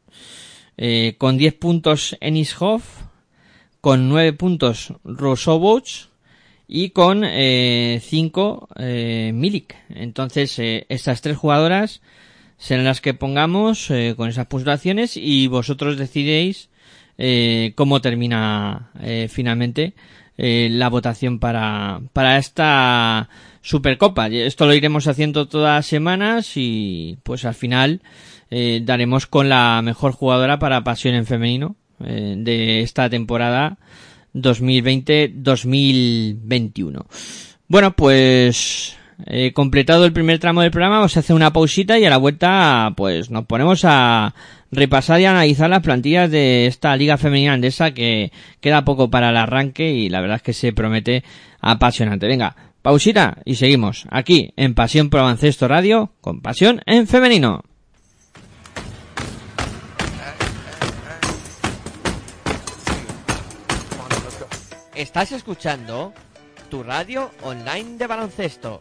Eh, con 10 puntos Enishoff, con 9 puntos Rosoboch y con 5 eh, eh, Milik. Entonces, eh, estas tres jugadoras serán las que pongamos eh, con esas puntuaciones y vosotros decidéis eh, cómo termina eh, finalmente eh, la votación para, para esta Supercopa. Esto lo iremos haciendo todas las semanas y pues al final eh, daremos con la mejor jugadora para Pasión en Femenino eh, de esta temporada 2020-2021. Bueno, pues eh, completado el primer tramo del programa, vamos a hacer una pausita y a la vuelta pues nos ponemos a repasar y analizar las plantillas de esta Liga Femenina Andesa que queda poco para el arranque y la verdad es que se promete apasionante. Venga, pausita y seguimos aquí en Pasión Pro Baloncesto Radio con Pasión en Femenino. Estás escuchando tu radio online de baloncesto.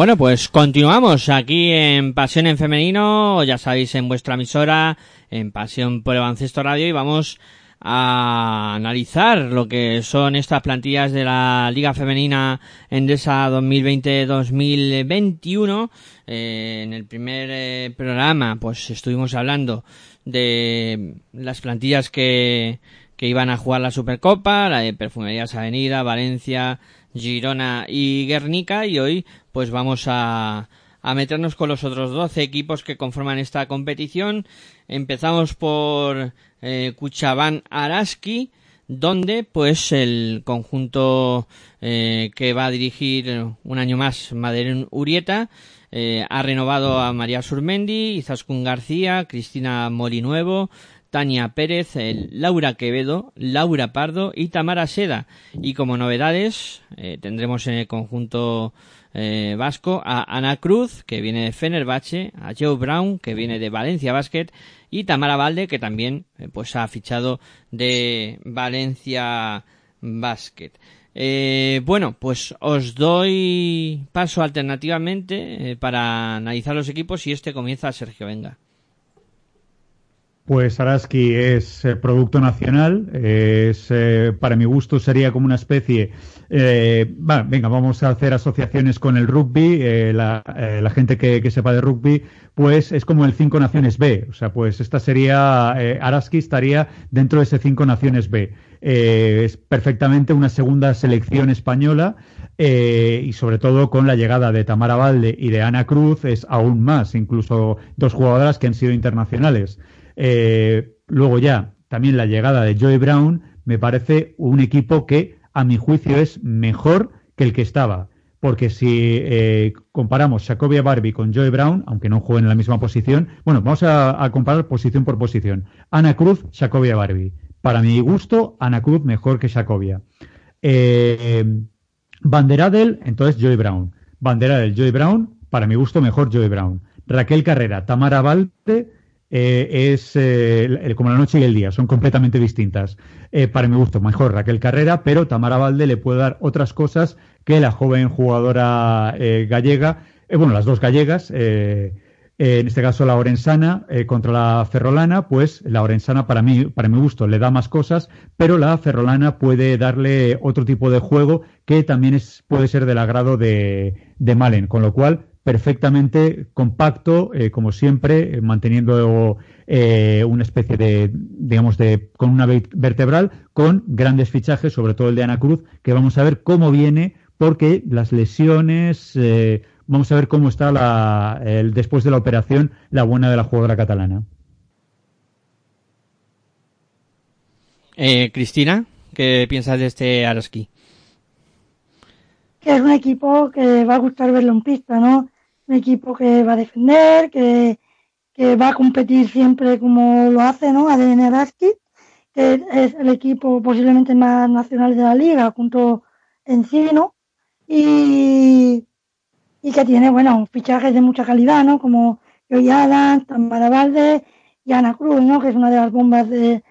Bueno, pues continuamos aquí en Pasión en Femenino, ya sabéis, en vuestra emisora, en Pasión por el Baloncesto Radio, y vamos a analizar lo que son estas plantillas de la Liga Femenina Endesa 2020-2021. Eh, en el primer eh, programa, pues estuvimos hablando de las plantillas que, que iban a jugar la Supercopa, la de Perfumerías Avenida, Valencia, Girona y Guernica y hoy pues vamos a, a meternos con los otros 12 equipos que conforman esta competición. Empezamos por eh, Cuchabán Araski, donde pues el conjunto eh, que va a dirigir un año más Maderen Urieta eh, ha renovado a María Surmendi, Izaskun García, Cristina Morinuevo, Tania Pérez, Laura Quevedo, Laura Pardo y Tamara Seda. Y como novedades eh, tendremos en el conjunto eh, vasco a Ana Cruz, que viene de Fenerbahce, a Joe Brown, que viene de Valencia Basket, y Tamara Valde, que también eh, pues ha fichado de Valencia Basket. bueno, pues os doy paso alternativamente para analizar los equipos y este comienza Sergio Venga. Pues Araski es eh, producto nacional, es eh, para mi gusto sería como una especie, eh, venga, vamos a hacer asociaciones con el rugby, la, gente que, sepa de rugby, pues es como el Cinco Naciones B, o sea, pues esta sería, Araski estaría dentro de ese Cinco Naciones B. es perfectamente una segunda selección española y sobre todo con la llegada de Tamara Valde y de Ana Cruz es aún más, incluso dos jugadoras que han sido internacionales. Eh, luego ya, también la llegada de Joey Brown me parece un equipo que, a mi juicio, es mejor que el que estaba. Porque si eh, comparamos Jacobia Barbie con Joey Brown, aunque no jueguen en la misma posición, bueno, vamos a, comparar posición por posición. Ana Cruz, Jacobia Barbie. Para mi gusto, Ana Cruz mejor que Jacobia. Eh, Banderadel, entonces Joey Brown. Banderadel, Joey Brown, para mi gusto mejor Joey Brown. Raquel Carrera, Tamara Valde, eh, es eh, como la noche y el día, son completamente distintas. Eh, para mi gusto, mejor Raquel Carrera, pero Tamara Valde le puede dar otras cosas que la joven jugadora gallega, bueno, las dos gallegas, en este caso la Orensana contra la Ferrolana, pues la Orensana para mí, para mi gusto, le da más cosas, pero la Ferrolana puede darle otro tipo de juego que también es, puede ser del agrado de, de Malen, con lo cual perfectamente compacto, eh, como siempre, eh, manteniendo eh, una especie de, digamos, de, con una vertebral, con grandes fichajes, sobre todo el de Ana Cruz, que vamos a ver cómo viene, porque las lesiones, vamos a ver cómo está la, el, después de la operación la buena de la jugadora catalana. Cristina, ¿qué piensas de este Araski? Que es un equipo que va a gustar verlo en pista, ¿no? Un equipo que va a defender, que, va a competir siempre como lo hace, ¿no? ADN Araski, que es el equipo posiblemente más nacional de la liga, junto Encino, y, y que tiene, bueno, fichajes de mucha calidad, ¿no? Como Joey Adams, Tamara Valde y Ana Cruz, ¿no? Que es una de las bombas del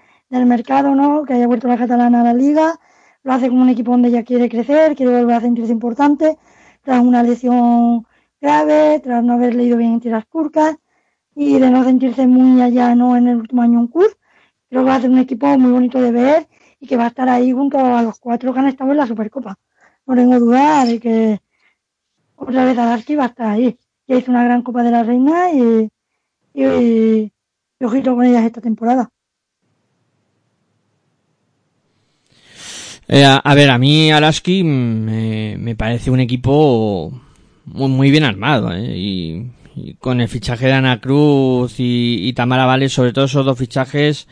mercado, ¿no? Que haya vuelto la catalana a la liga lo hace como un equipo donde ella quiere crecer, quiere volver a sentirse importante, tras una lesión grave, tras no haber leído bien entre las curcas y de no sentirse muy allá no en el último año en CUR. Creo que va a ser un equipo muy bonito de ver y que va a estar ahí junto a los cuatro que han estado en la Supercopa. No tengo duda de que otra vez Araski va a estar ahí. Ya hizo una gran Copa de la Reina y, y, y ojito con ellas esta temporada. Eh, a, ver, a mí Araski me, me parece un equipo muy, bien armado, ¿eh? y, con el fichaje de Ana Cruz y, Tamara Vale, sobre todo esos dos fichajes,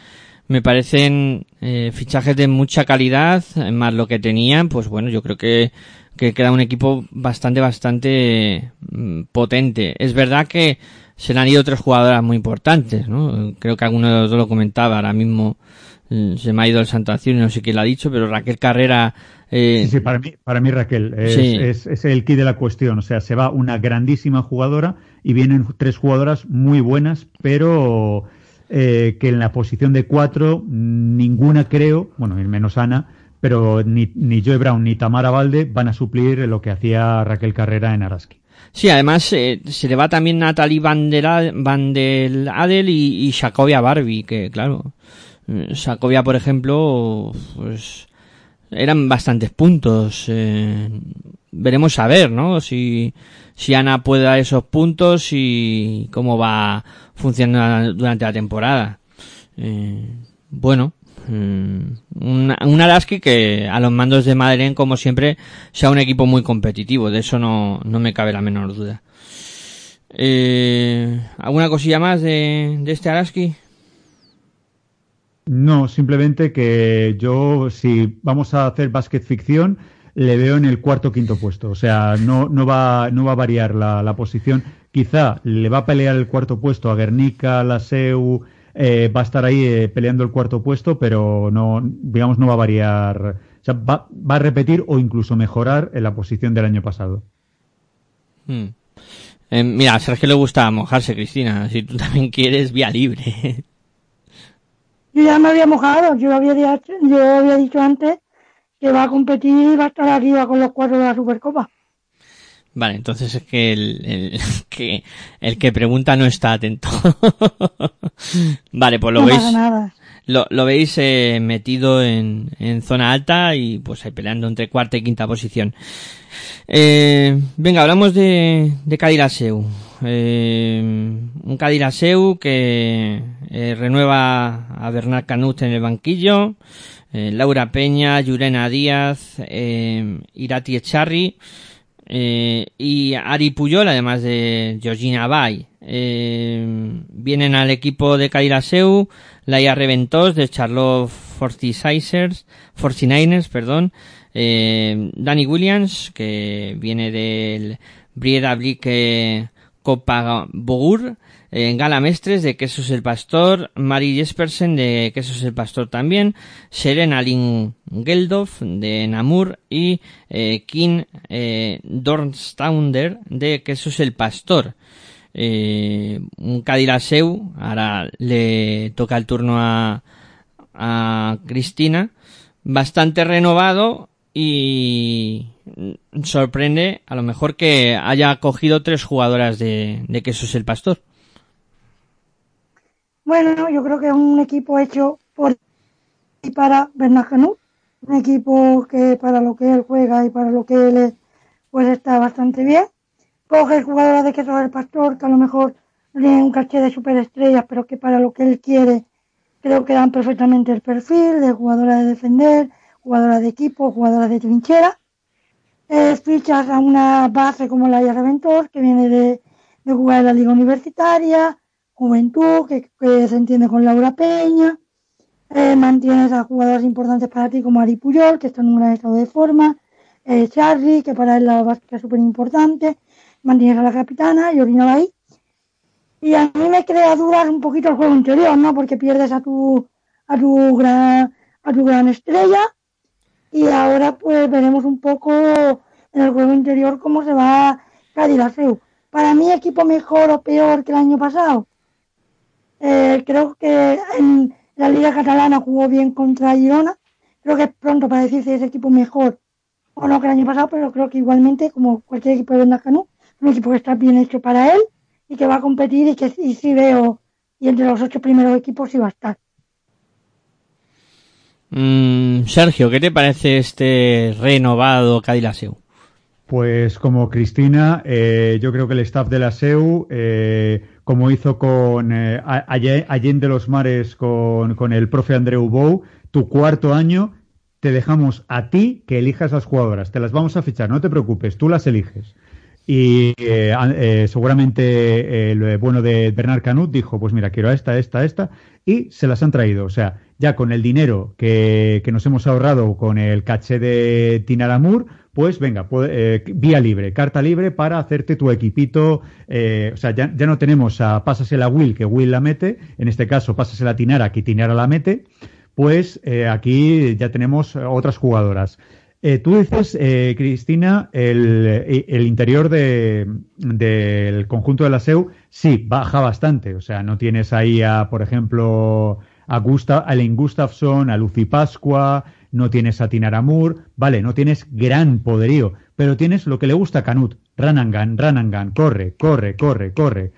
me parecen eh, fichajes de mucha calidad, más lo que tenían, pues bueno, yo creo que, que queda un equipo bastante, bastante mm, potente. Es verdad que se le han ido tres jugadoras muy importantes, ¿no? Creo que alguno de los dos lo comentaba ahora mismo Mm, se me ha ido el santo y no sé quién lo ha dicho, pero Raquel Carrera. Eh... Sí, sí, para mí, para mí Raquel es, es, el key de la cuestión. O sea, se va una grandísima jugadora y vienen tres jugadoras muy buenas, pero eh, que en la posición de cuatro, ninguna creo, bueno, menos Ana, pero ni, ni Joe Brown ni Tamara Valde van a suplir lo que hacía Raquel Carrera en Araski. Sí, además eh, se le va también Natalie Van der, Adel y, y Jacobia Barbie, que claro, Sacovia, por ejemplo, pues eran bastantes puntos. Eh, veremos a ver, ¿no? Si, si Ana puede dar esos puntos y cómo va funcionando durante la temporada. Eh, bueno, mm, un, un Araski que a los mandos de Madeleine, como siempre, sea un equipo muy competitivo. De eso no, no me cabe la menor duda. Eh, ¿Alguna cosilla más de, de este Araski? No, simplemente que yo, si vamos a hacer básquet ficción, le veo en el cuarto quinto puesto. O sea, no, no, va, no va a variar la, posición. Quizá le va a pelear el cuarto puesto a Guernica, la SEU, eh, va a estar ahí eh, peleando el cuarto puesto, pero no, digamos, no va a variar. O sea, va, va a repetir o incluso mejorar en la posición del año pasado. Hmm. Eh, mira, a Sergio le gusta mojarse, Cristina. Si tú también quieres, vía libre. Yo ya me había mojado, yo había, dicho, yo había dicho antes que va a competir y va a estar arriba con los cuatro de la Supercopa. Vale, entonces es que el, el, que el que pregunta no está atento. vale, pues lo no veis. pasa nada. Lo, lo veis eh, metido en, en zona alta y pues ahí peleando entre cuarta y quinta posición. Eh, venga, hablamos de, de Cadiraseu. Eh, un Cadiraseu que eh, renueva a Bernard Canut en el banquillo. Eh, Laura Peña, Yurena Díaz, eh, Irati Echarri y Ari Puyol, además de Georgina Bay. Vienen al equipo de Cadiraseu Laia Reventós de Charlotte 46ers, 49ers, perdón, Danny Williams, que viene del Brieda Blique Copa eh, Gala Mestres de Quesos el Pastor, Mari Jespersen de Quesos el Pastor también, Serena Lin Geldof de Namur y eh, Kim eh, Dornstaunder de Quesos el Pastor. Eh, un Cadiraseu, ahora le toca el turno a, a Cristina, bastante renovado y sorprende a lo mejor que haya cogido tres jugadoras de, de Quesos el Pastor. Bueno, yo creo que es un equipo hecho por y para Bernard un equipo que para lo que él juega y para lo que él es, pues está bastante bien. Coge jugadoras de Quesos el Pastor que a lo mejor tienen un caché de superestrellas, pero que para lo que él quiere creo que dan perfectamente el perfil de jugadora de defender, jugadora de equipo, jugadora de trinchera. Eh, fichas a una base como la Reventor, que viene de, de jugar en la liga universitaria, juventud, que, que se entiende con Laura Peña. Eh, mantienes a jugadores importantes para ti como Ari Puyol, que está en un gran estado de forma. Eh, Charlie, que para él la básica es súper importante. Mantienes a la capitana, Yorina Bay. Y a mí me crea dudas un poquito el juego interior, ¿no? Porque pierdes a tu, a tu gran, a tu gran estrella. Y ahora pues veremos un poco en el juego interior cómo se va Cadiraseu. Para mí equipo mejor o peor que el año pasado. Eh, creo que en la Liga Catalana jugó bien contra Girona. Creo que es pronto para decir si es equipo mejor o no que el año pasado, pero creo que igualmente, como cualquier equipo de Bendacanú, un equipo que está bien hecho para él y que va a competir y que sí veo, y entre los ocho primeros equipos sí va a estar. Mm, Sergio, ¿qué te parece este renovado Cadiraseu? Pues como Cristina, eh, yo creo que el staff de la SEU, eh, como hizo con eh, Allende los Mares con, con, el profe Andreu Bou, tu cuarto año, te dejamos a ti que elijas las jugadoras. Te las vamos a fichar, no te preocupes, tú las eliges. Y eh, seguramente el bueno de Bernard Canut dijo, pues mira, quiero a esta, esta, esta, y se las han traído. O sea, ya con el dinero que, que nos hemos ahorrado con el caché de Tinaramur, pues venga, eh, vía libre, carta libre para hacerte tu equipito. Eh, o sea, ya, ya, no tenemos a pásasela a Will, que Will la mete, en este caso pásasela a Tinara, que Tinara la mete, pues eh, aquí ya tenemos otras jugadoras. Tú dices, Cristina, el, el interior del de, conjunto de la SEU sí baja bastante. O sea, no tienes ahí a, por ejemplo, a, Gustav, a Gustafsson, a Lucy Pascua, no tienes a Tinaramur, vale, no tienes gran poderío, pero tienes lo que le gusta a Canut, Ranangan, Ranangan, corre, corre, corre, corre.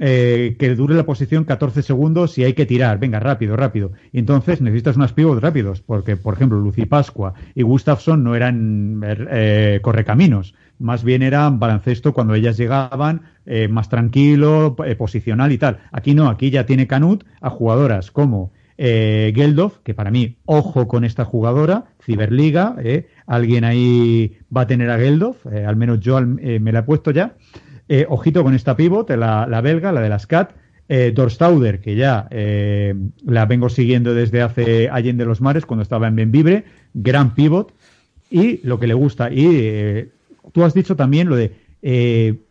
Eh, que dure la posición 14 segundos y hay que tirar, venga, rápido, rápido. Y entonces necesitas unos pivots rápidos, porque, por ejemplo, Lucy Pascua y Gustafsson no eran eh, correcaminos, más bien eran baloncesto cuando ellas llegaban, eh, más tranquilo, posicional y tal. Aquí no, aquí ya tiene Canut a jugadoras como eh, Geldof, que para mí, ojo con esta jugadora, Ciberliga, eh, alguien ahí va a tener a Geldof, eh, al menos yo me la he puesto ya. Ojito con esta pivot, la, belga, la de las CAT. Dorstauder, que ya la vengo siguiendo desde hace Allende los Mares, cuando estaba en Benvibre, gran pivot. Y lo que le gusta, y tú has dicho también lo de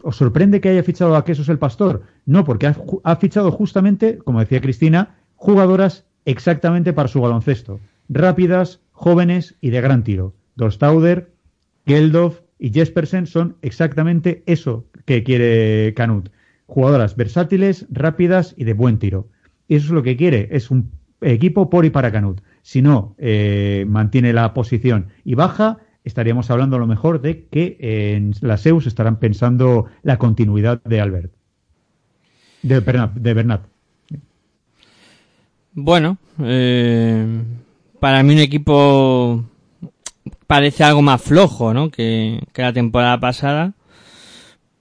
¿Os sorprende que haya fichado a Quesos el Pastor? No, porque ha, ha, fichado justamente, como decía Cristina, jugadoras exactamente para su baloncesto. Rápidas, jóvenes y de gran tiro. Dorstauder, Geldof y Jespersen son exactamente eso que quiere Canut. Jugadoras versátiles, rápidas y de buen tiro. Y eso es lo que quiere. Es un equipo por y para Canut. Si no eh, mantiene la posición y baja, estaríamos hablando a lo mejor de que en la SEUS estarán pensando la continuidad de Albert. De Bernat. De Bernat. Bueno, eh, para mí un equipo parece algo más flojo, ¿no? Que, que la temporada pasada.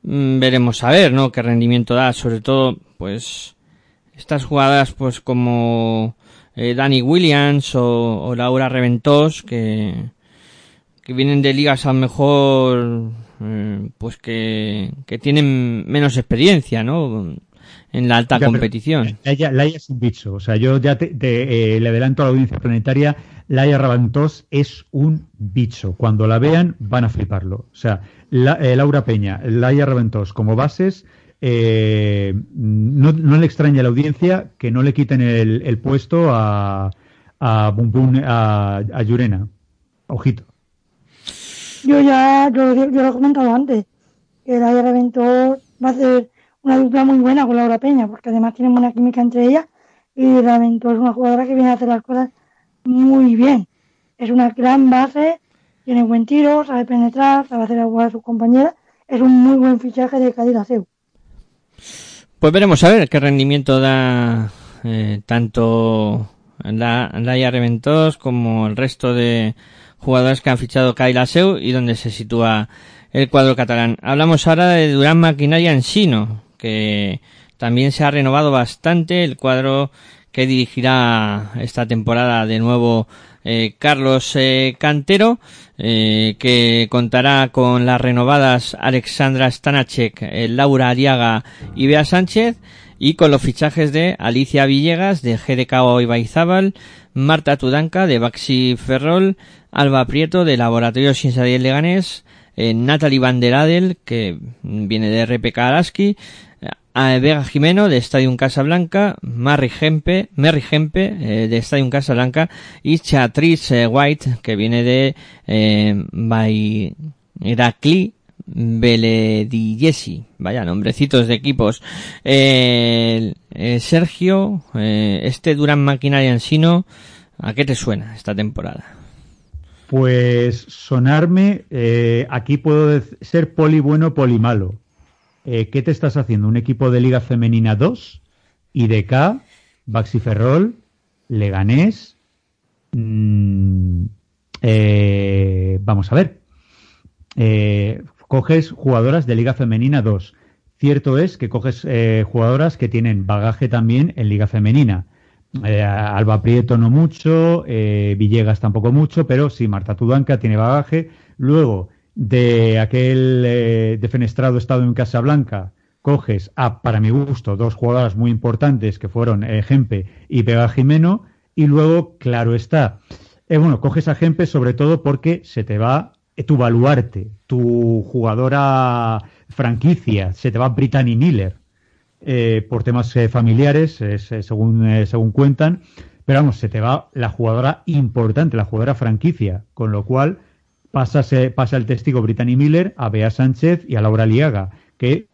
Mm, veremos a ver, ¿no? Qué rendimiento da, sobre todo, pues, estas jugadas, pues, como eh, Danny Williams o, Laura Reventós, que, que vienen de ligas a lo mejor, eh, pues, que, que tienen menos experiencia, ¿no? en la alta competición. Laia, es un bicho. O sea, yo ya te, eh, le adelanto a la audiencia planetaria, Laia Rabantos es un bicho. Cuando la vean van a fliparlo. O sea, eh, Laura Peña, Laia Rabantos como bases, eh, no, le extraña a la audiencia que no le quiten el, puesto a, a Bum a, a. Ojito. Yo ya, lo he comentado antes, que Laia Rabantos va a ser una dupla muy buena con Laura Peña, porque además tienen buena química entre ellas y realmente es una jugadora que viene a hacer las cosas muy bien. Es una gran base, tiene buen tiro, sabe penetrar, sabe hacer agua a sus compañeras. Es un muy buen fichaje de Cádiz Pues veremos a ver qué rendimiento da eh, tanto la, Laia Reventos como el resto de jugadores que han fichado Kaila Seu y donde se sitúa el cuadro catalán. Hablamos ahora de Durán Maquinaria en Sino, que también se ha renovado bastante el cuadro que dirigirá esta temporada de nuevo eh, Carlos eh, Cantero, eh, que contará con las renovadas Alexandra Stanachek, Laura Ariaga y Bea Sánchez, y con los fichajes de Alicia Villegas, de GDK Ibaizábal, Marta Tudanca, de Baxi Ferrol, Alba Prieto, de Laboratorio Sinsadiel Leganés, Natalie Van der Adel, que viene de RPK Araski, a Vega Jimeno de Stadium Casablanca, Mary Gempe, Mary Gempe eh, de Stadium Casablanca y Chatrice eh, White que viene de eh, Bayrakli Belediyesi. Vaya nombrecitos de equipos. Eh, Sergio, este Duran Maquinaria Ensino, ¿a qué te suena esta temporada? Pues sonarme, aquí puedo ser poli bueno, poli malo eh, ¿qué te estás haciendo? ¿Un equipo de Liga Femenina 2? IDK, Baxi Ferrol, Leganés. Mm, eh, vamos a ver. Eh, coges jugadoras de Liga Femenina 2. Cierto es que coges jugadoras que tienen bagaje también en Liga Femenina. Alba Prieto no mucho, Villegas tampoco mucho, pero sí, Marta Tudanca tiene bagaje. Luego, de aquel eh, defenestrado estado en Casablanca, coges a, para mi gusto, dos jugadoras muy importantes que fueron eh, Gempe y Vega Jimeno, y luego, claro está, eh, bueno, coges a Gempe sobre todo porque se te va tu baluarte, tu jugadora franquicia, se te va Brittany Miller, por temas familiares, según, según cuentan, pero vamos, se te va la jugadora importante, la jugadora franquicia, con lo cual pasa, pasa el testigo Brittany Miller a Bea Sánchez y a Laura Liaga, que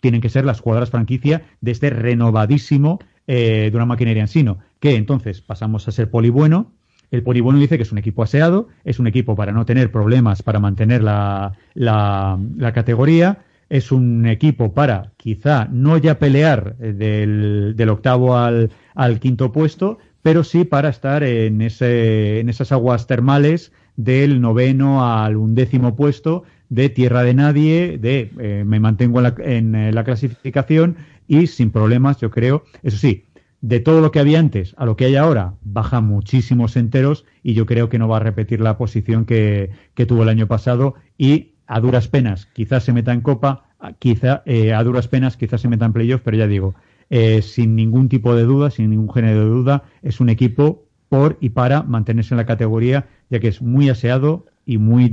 tienen que ser las jugadoras franquicia de este renovadísimo eh, de una maquinaria en sino. Que entonces pasamos a ser polibueno. El polibueno dice que es un equipo aseado, es un equipo para no tener problemas para mantener la, la, categoría, es un equipo para quizá no ya pelear del, del octavo al, al quinto puesto, pero sí para estar en, ese, en esas aguas termales del noveno al undécimo puesto de tierra de nadie, de eh, me mantengo en, la, en eh, la, clasificación y sin problemas, yo creo. Eso sí, de todo lo que había antes a lo que hay ahora, baja muchísimos enteros y yo creo que no va a repetir la posición que, que tuvo el año pasado y a duras penas quizás se meta en Copa, quizá eh, a duras penas quizás se meta en playoff, pero ya digo, eh, sin ningún tipo de duda, sin ningún género de duda, es un equipo por y para mantenerse en la categoría, ya que es muy aseado y muy,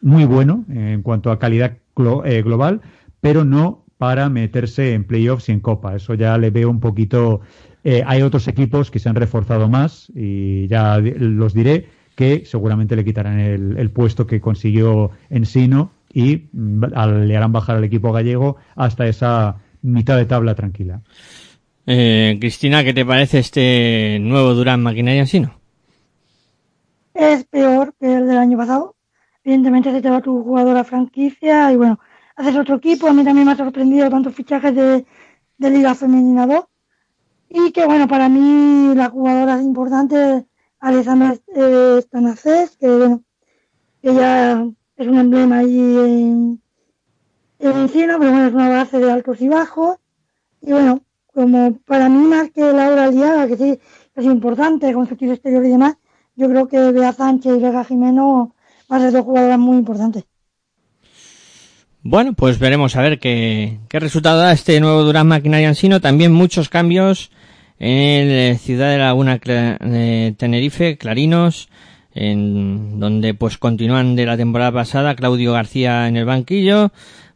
muy bueno en cuanto a calidad eh, global, pero no para meterse en playoffs y en copa. Eso ya le veo un poquito. Eh, hay otros equipos que se han reforzado más y ya los diré que seguramente le quitarán el, puesto que consiguió en Sino y mm, le harán bajar al equipo gallego hasta esa mitad de tabla tranquila. Eh, Cristina, ¿qué te parece este nuevo Durán Maquinaria Sino? es peor que el del año pasado. Evidentemente se te va tu jugadora franquicia y bueno, haces otro equipo. A mí también me ha sorprendido tantos fichajes de, de Liga Femenina 2. Y que bueno, para mí la jugadora importante Alessandra eh, Stanacés, que bueno, ella es un emblema ahí en, en Encino, pero bueno, es una base de altos y bajos. Y bueno, como para mí más que Laura Aliaga, que sí es importante con su tiro exterior y demás, yo creo que Bea Sánchez y Vega Jimeno van a ser dos jugadoras muy importantes. Bueno, pues veremos a ver qué, qué resultado da este nuevo Durán Maquinaria Ansino. También muchos cambios en Ciudad de Laguna de Tenerife, Clarinos, en donde pues continúan de la temporada pasada Claudio García en el banquillo,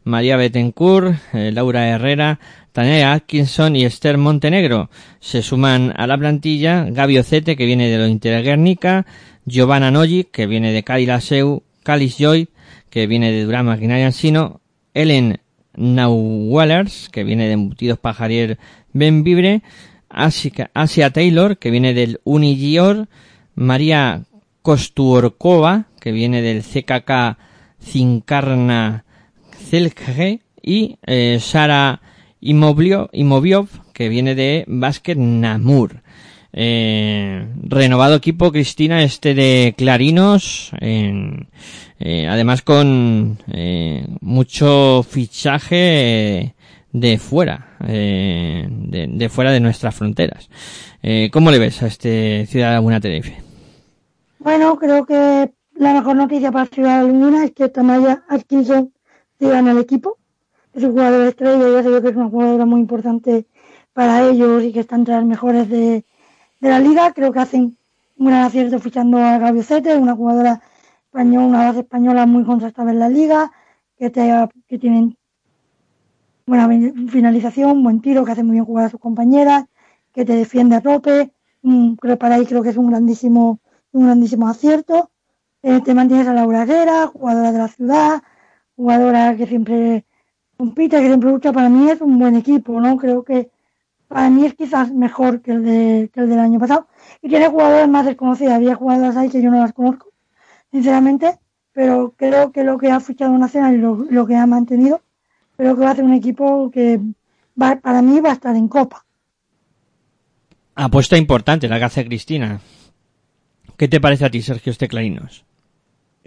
María Betancourt, eh, Laura Herrera, Tania Atkinson y Esther Montenegro. Se suman a la plantilla Gaby Ocete, que viene de lo Inter Guernica, Giovanna Nojic, que viene de Cali Laseu, Calis Joy, que viene de Durán Maquinaria Sino, Ellen Nauwellers, que viene de Embutidos Pajarier Benvibre, Asia Taylor, que viene del Unigior, María Kostuorkova, que viene del CKK Zinkarna Celje, y eh, Sara Imoviov, que viene de Basket Namur. Eh, renovado equipo Cristina este de Clarinos eh, además con mucho fichaje de fuera de, de, fuera de nuestras fronteras ¿cómo le ves a este Ciudad Laguna Tenerife? Bueno creo que la mejor noticia para Ciudad Laguna es que Tamaya Atkinson en el equipo es un jugador estrella ya sé que es una jugadora muy importante para ellos y que está entre las mejores de, de la liga. Creo que hacen un gran acierto fichando a Gaby una jugadora española, una base española muy contrastada en la liga, que, te, que tienen buena finalización, buen tiro, que hace muy bien jugar a sus compañeras, que te defiende a tope. Mm, para ahí creo que es un grandísimo, un grandísimo acierto. Eh, te mantienes a Laura Herrera, jugadora de la ciudad, jugadora que siempre compite, que siempre lucha. Para mí es un buen equipo, ¿no? Creo que para mí es quizás mejor que el, de, que el del año pasado. Y tiene jugadores más desconocidos. Había jugadoras ahí que yo no las conozco, sinceramente, pero creo que lo que ha fichado Nacional y lo, que ha mantenido, creo que va a ser un equipo que va, para mí va a estar en Copa. Apuesta importante la que hace Cristina. ¿Qué te parece a ti, Sergio Esteclarinos?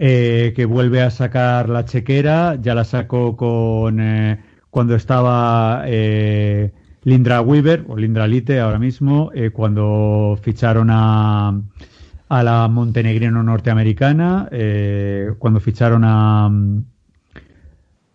Eh, que vuelve a sacar la chequera, ya la sacó con eh, cuando estaba eh, Lindra Weaver o Lindra Lite ahora mismo, cuando ficharon a, a la montenegrino norteamericana, cuando ficharon a,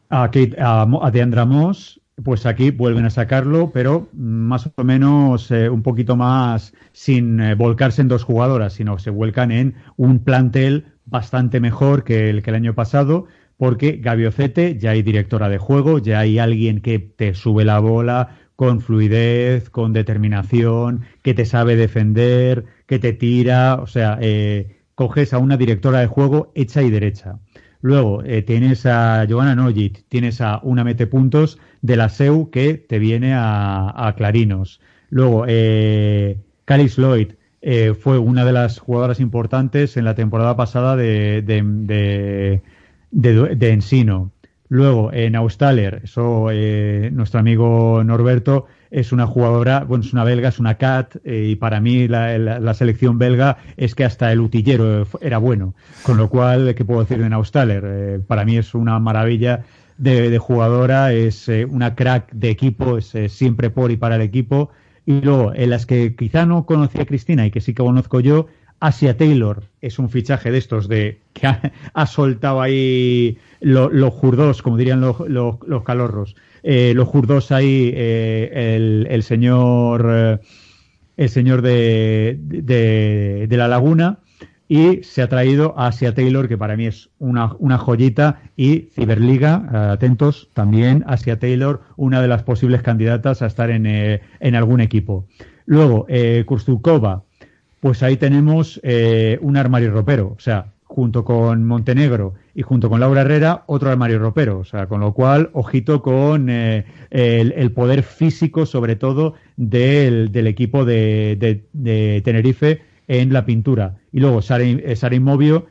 a, Kate, a, Deandra Moss, pues aquí vuelven a sacarlo, pero más o menos un poquito más sin volcarse en dos jugadoras, sino se vuelcan en un plantel bastante mejor que el que el año pasado, porque Gaviocete ya hay directora de juego, ya hay alguien que te sube la bola, con fluidez, con determinación, que te sabe defender, que te tira, o sea, eh, coges a una directora de juego hecha y derecha. Luego eh, tienes a Johanna Nojic, tienes a una mete puntos de la SEU que te viene a, Clarinos. Luego, eh, Calis Lloyd eh, fue una de las jugadoras importantes en la temporada pasada de, de, de, de Ensino. Luego, en Austaler, eso, eh, nuestro amigo Norberto es una jugadora, bueno, es una belga, es una cat, eh, y para mí la, selección belga es que hasta el utillero era bueno. Con lo cual, ¿qué puedo decir en Austaler? Eh, para mí es una maravilla de, jugadora, es una crack de equipo, es siempre por y para el equipo. Y luego, en las que quizá no conocía Cristina y que sí que conozco yo, Asia Taylor es un fichaje de estos de que ha, soltado ahí los jurdos, como dirían los, los, calorros, eh, los jurdos ahí, eh, el, señor, eh, el señor de, de, la laguna y se ha traído a Asia Taylor, que para mí es una, una joyita, y Ciberliga, atentos, también Asia Taylor, una de las posibles candidatas a estar en, en algún equipo. Luego, eh, Kurstukova, pues ahí tenemos eh, un armario ropero, o sea, junto con Montenegro y junto con Laura Herrera, otro armario ropero, o sea, con lo cual, ojito con eh, el, poder físico, sobre todo, del, equipo de, Tenerife, en la pintura. Y luego Sara, Sara Inmovio,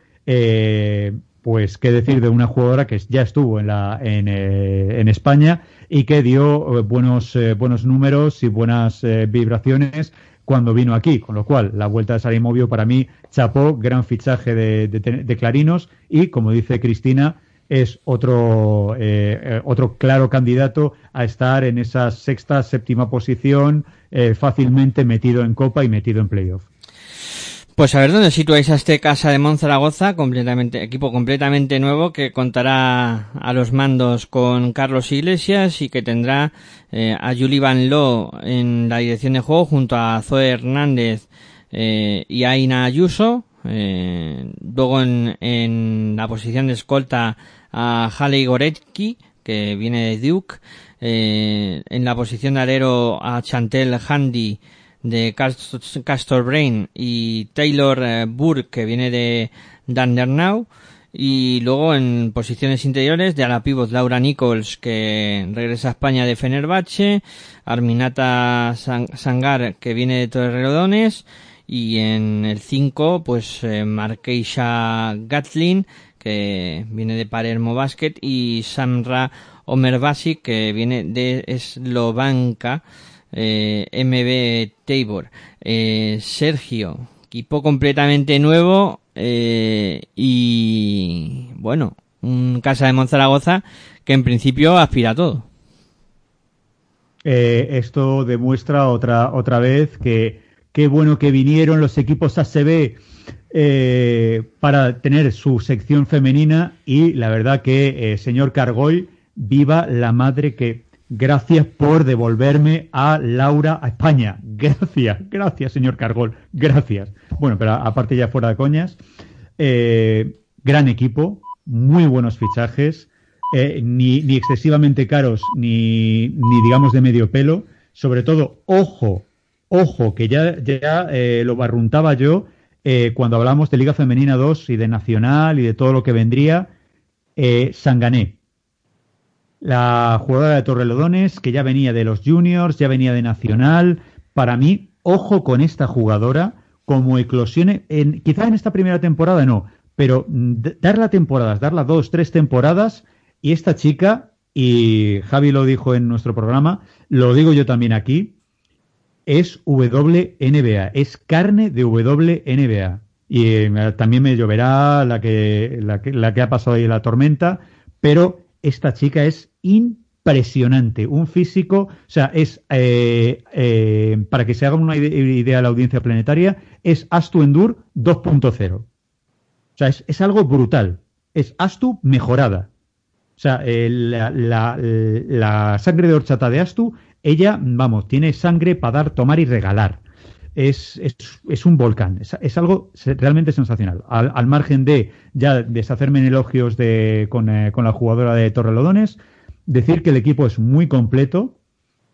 pues qué decir de una jugadora que ya estuvo en, la, en, en España y que dio buenos, buenos números y buenas vibraciones cuando vino aquí, con lo cual la vuelta de Sarimovio para mí chapó, gran fichaje de, Clarinos y, como dice Cristina, es otro, eh, eh, otro claro candidato a estar en esa sexta, séptima posición, eh, fácilmente metido en Copa y metido en playoff. Pues a ver dónde situáis a este Casa de Monzaragoza, completamente, equipo completamente nuevo que contará a los mandos con Carlos Iglesias y que tendrá eh, a Julie Van Loo en la dirección de juego junto a Zoe Hernández eh, y Aina Ayuso. Eh, luego en, en, la posición de escolta a Haley Gorecki, que viene de Duke. en la posición de alero a Chantel Handy de Castor Brain y Taylor eh, Burke que viene de Dandernau y luego en posiciones interiores de a la Laura Nichols que regresa a España de Fenerbahce, Arminata Sangar que viene de Torrelodones y en el 5 pues eh, Marqueisha Gatlin que viene de Palermo Basket y Samra Omerbasic que viene de Eslovanca eh, MB Tabor, eh, Sergio, equipo completamente nuevo eh, y bueno, un Casa de Monzaragoza que en principio aspira a todo. Eh, esto demuestra otra, otra vez que qué bueno que vinieron los equipos ACB eh, para tener su sección femenina y la verdad que, eh, señor Cargoy, viva la madre que Gracias por devolverme a Laura a España. Gracias, gracias, señor Cargol. Gracias. Bueno, pero aparte ya fuera de coñas, eh, gran equipo, muy buenos fichajes, eh, ni, ni, excesivamente caros, ni, ni, digamos de medio pelo. Sobre todo, ojo, ojo, que ya, ya eh, lo barruntaba yo cuando hablamos de Liga Femenina 2 y de Nacional y de todo lo que vendría. Sangané, la jugadora de Torrelodones, que ya venía de los juniors, ya venía de Nacional. Para mí, ojo con esta jugadora, como eclosione, en, quizá en esta primera temporada no, pero darla temporadas, darla dos, tres temporadas, y esta chica, y Javi lo dijo en nuestro programa, lo digo yo también aquí, es WNBA, es carne de WNBA. Y eh, también me lloverá la que, la que, la que ha pasado ahí la tormenta, pero esta chica es impresionante. Un físico, o sea, es, eh, eh, para que se haga una idea de la audiencia planetaria, es Astu Endur 2.0. O sea, es, algo brutal. Es Astu mejorada. O sea, eh, la, sangre de horchata de Astu, ella, vamos, tiene sangre para dar, tomar y regalar. Es, es, un volcán, es, algo realmente sensacional. Al, margen de ya deshacerme en elogios de, con, con la jugadora de Torrelodones, Decir que el equipo es muy completo,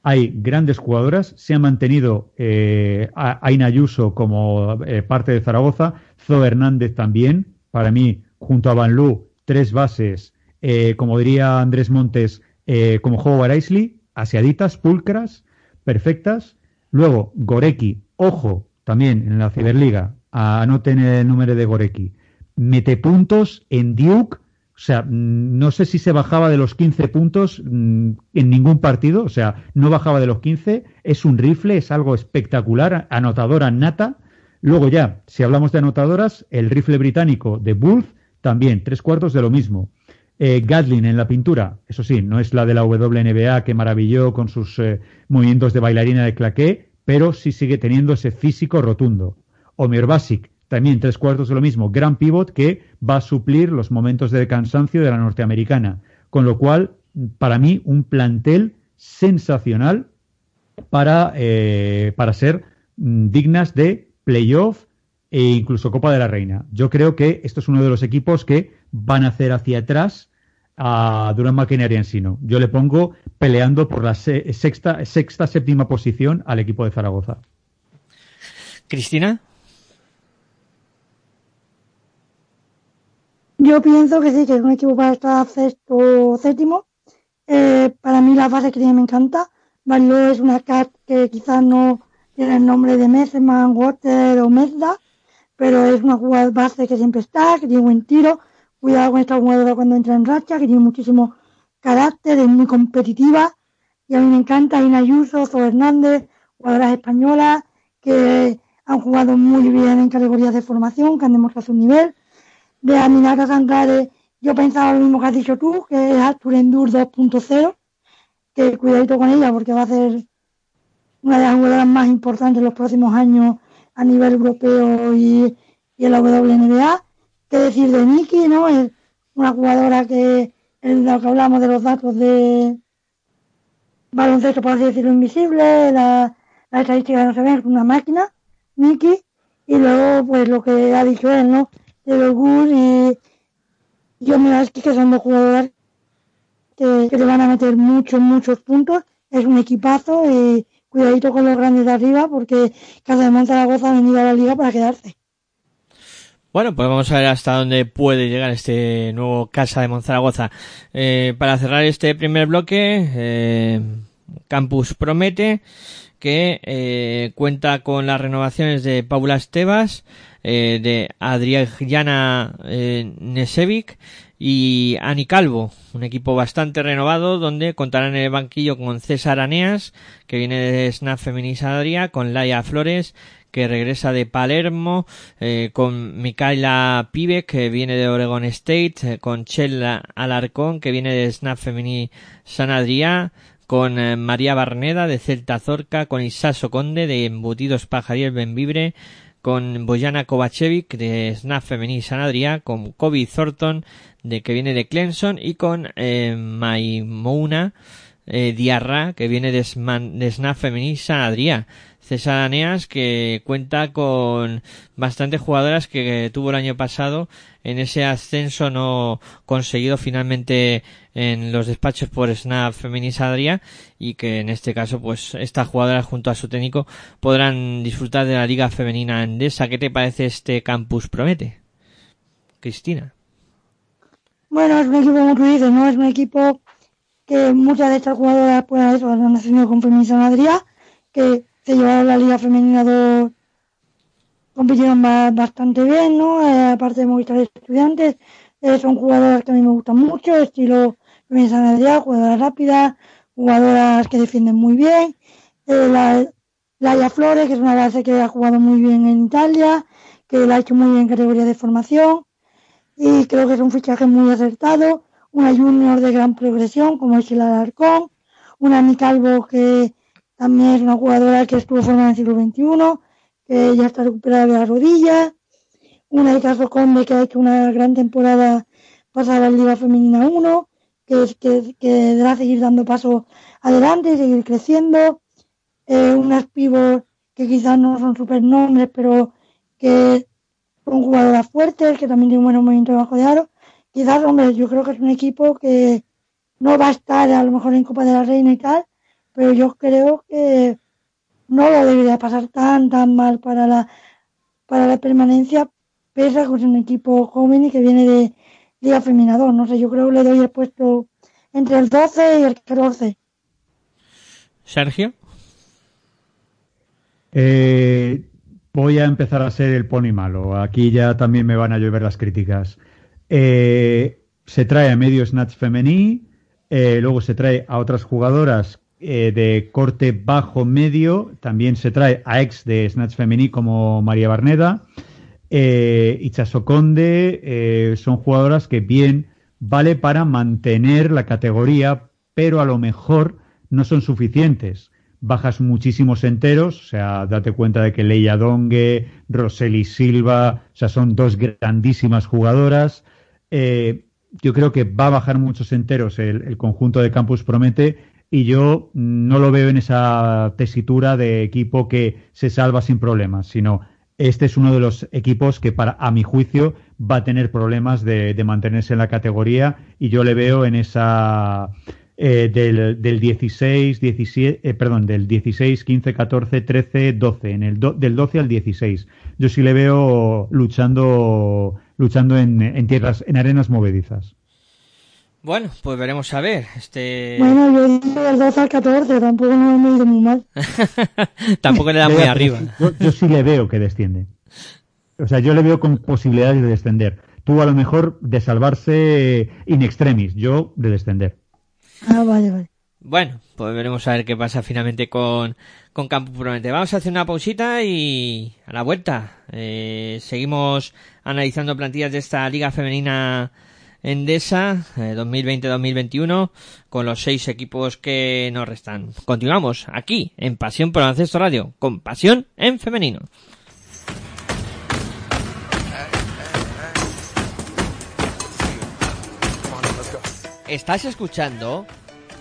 hay grandes jugadoras, se ha mantenido eh, Aina Ayuso como eh, parte de Zaragoza, Zo Hernández también, para mí, junto a Van Lu, tres bases, eh, como diría Andrés Montes, eh, como juego Isley, asiaditas, pulcras, perfectas. Luego, Goreki, ojo, también en la Ciberliga, a no tener el número de Goreki, mete puntos en Duke o sea, mm, no sé si se bajaba de los 15 puntos mm, en ningún partido, o sea, no bajaba de los 15, es un rifle, es algo espectacular, anotadora nata. Luego ya, si hablamos de anotadoras, el rifle británico de Wolf, también, tres cuartos de lo mismo. Eh, Gatlin en la pintura, eso sí, no es la de la WNBA que maravilló con sus eh, movimientos de bailarina de claqué, pero sí sigue teniendo ese físico rotundo. Omer Basic, también tres cuartos de lo mismo, gran pivot que va a suplir los momentos de cansancio de la norteamericana. Con lo cual, para mí, un plantel sensacional para, eh, para ser mm, dignas de playoff e incluso Copa de la Reina. Yo creo que esto es uno de los equipos que van a hacer hacia atrás a Durán Maquinaria en Sino. Yo le pongo peleando por la sexta, sexta, séptima posición al equipo de Zaragoza. Cristina. Yo pienso que sí, que es un equipo para estar sexto o séptimo. Eh, para mí la base que tiene me encanta. Barlo es una cat que quizás no tiene el nombre de Messerman, Water o Mezda, pero es una jugadora base que siempre está, que tiene buen tiro, cuidado con esta jugadora cuando entra en racha, que tiene muchísimo carácter, es muy competitiva, y a mí me encanta Ina Ayuso, Zo Hernández, jugadoras españolas que han jugado muy bien en categorías de formación, que han demostrado su nivel. De Aminata Andrade, yo pensaba lo mismo que has dicho tú, que es Artur Endur 2.0, que cuidadito con ella porque va a ser una de las jugadoras más importantes en los próximos años a nivel europeo y, en la WNBA. ¿Qué decir de Nikki, no? Es una jugadora que, en lo que hablamos de los datos de baloncesto, por así decirlo, invisible, la, la estadística no se ven, una máquina, Nikki, y luego, pues lo que ha dicho él, ¿no? De los y yo me que son dos jugadoras que, que, le van a meter muchos, muchos puntos. Es un equipazo y cuidadito con los grandes de arriba porque Casa de Monzaragoza ha venido a la liga para quedarse. Bueno, pues vamos a ver hasta dónde puede llegar este nuevo Casa de Monzaragoza. Eh, para cerrar este primer bloque, eh, Campus promete que eh, cuenta con las renovaciones de Paula Estebas, eh, de Adriana eh, Nesevic y Ani Calvo, un equipo bastante renovado donde contarán en el banquillo con César Aneas, que viene de Snap Feminista Adria, con Laia Flores, que regresa de Palermo, eh, con Micaela Pibe, que viene de Oregon State, eh, con Chela Alarcón, que viene de Snap Femini San Adrià, con eh, María Barneda de Celta Zorca, con Isaso Conde de Embutidos Pajariel Benvibre, con Boyana Kovacevic de Snap Femení San Adrià, con Kobe Thornton de que viene de Clemson y con eh, Diarra que viene de, de Snap Femení San Adrià. César Aneas que cuenta con bastantes jugadoras que tuvo el año pasado en ese ascenso no conseguido finalmente en los despachos por Snap Feminis Adria y que en este caso pues estas jugadoras junto a su técnico podrán disfrutar de la liga femenina andesa. ¿Qué te parece este campus promete? Cristina. Bueno, es un equipo como tú dices, ¿no? Es un equipo que muchas de estas jugadoras pues han nacido con Feminis Adria, que se llevaron la Liga Femenina 2, compitieron bastante bien, ¿no? Eh, aparte de Movistar Estudiantes, eh, son jugadoras que a mí me gustan mucho, estilo Femenina San jugadoras rápidas, jugadoras que defienden muy bien. Eh, la, Laia Flores, que es una base que ha jugado muy bien en Italia, que la ha hecho muy bien en categoría de formación, y creo que es un fichaje muy acertado. Una junior de gran progresión, como es el Alarcón, una Nicalvo que también es una jugadora que estuvo formada en el siglo XXI, que ya está recuperada de la rodilla. Una de Caso Conde que ha hecho una gran temporada pasada en Liga Femenina 1, que, que, que deberá seguir dando paso adelante y seguir creciendo. Eh, unas pibos que quizás no son super nombres, pero que son jugadoras fuertes, que también tienen buen movimiento debajo de aro. Quizás, hombre, yo creo que es un equipo que no va a estar a lo mejor en Copa de la Reina y tal, pero yo creo que no lo debería pasar tan tan mal para la para la permanencia pese a que es un equipo joven y que viene de Liga Feminador no sé yo creo que le doy el puesto entre el 12 y el 14 Sergio. Eh, voy a empezar a ser el pony malo. Aquí ya también me van a llover las críticas. Eh, se trae a medio snatch femení eh, luego se trae a otras jugadoras eh, de corte bajo medio. También se trae a ex de Snatch Femení como María Barneda. Eh, y Chasoconde eh, son jugadoras que bien vale para mantener la categoría, pero a lo mejor no son suficientes. Bajas muchísimos enteros, o sea, date cuenta de que Leia Dongue, Roseli Silva, o sea, son dos grandísimas jugadoras. Eh, yo creo que va a bajar muchos enteros el, el conjunto de Campus Promete y yo no lo veo en esa tesitura de equipo que se salva sin problemas, sino este es uno de los equipos que para a mi juicio va a tener problemas de, mantenerse en la categoría y yo le veo en esa eh, del, del, 16, 17, eh, perdón, del 16, 15, 14, 13, 12, en el del 12 al 16. Yo sí le veo luchando luchando en, en tierras, en arenas movedizas. Bueno, pues veremos a ver. Este... Bueno, yo digo del 12 al 14, tampoco no me ido muy mal. tampoco le da muy arriba. Yo, sí le veo que desciende. O sea, yo le veo con posibilidades de descender. Tú a lo mejor de salvarse in extremis, yo de descender. Ah, vale, vale. Bueno, pues veremos a ver qué pasa finalmente con, con Campo Promete. Vamos a hacer una pausita y a la vuelta eh, seguimos analizando plantillas de esta Liga Femenina Endesa 2020-2021 eh, con los seis equipos que nos restan. Continuamos aquí en Pasión por Baloncesto Radio con Pasión en Femenino. Estás escuchando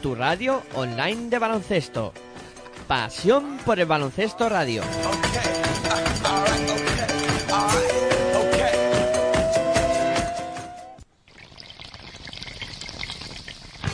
tu radio online de baloncesto. Pasión por el baloncesto radio.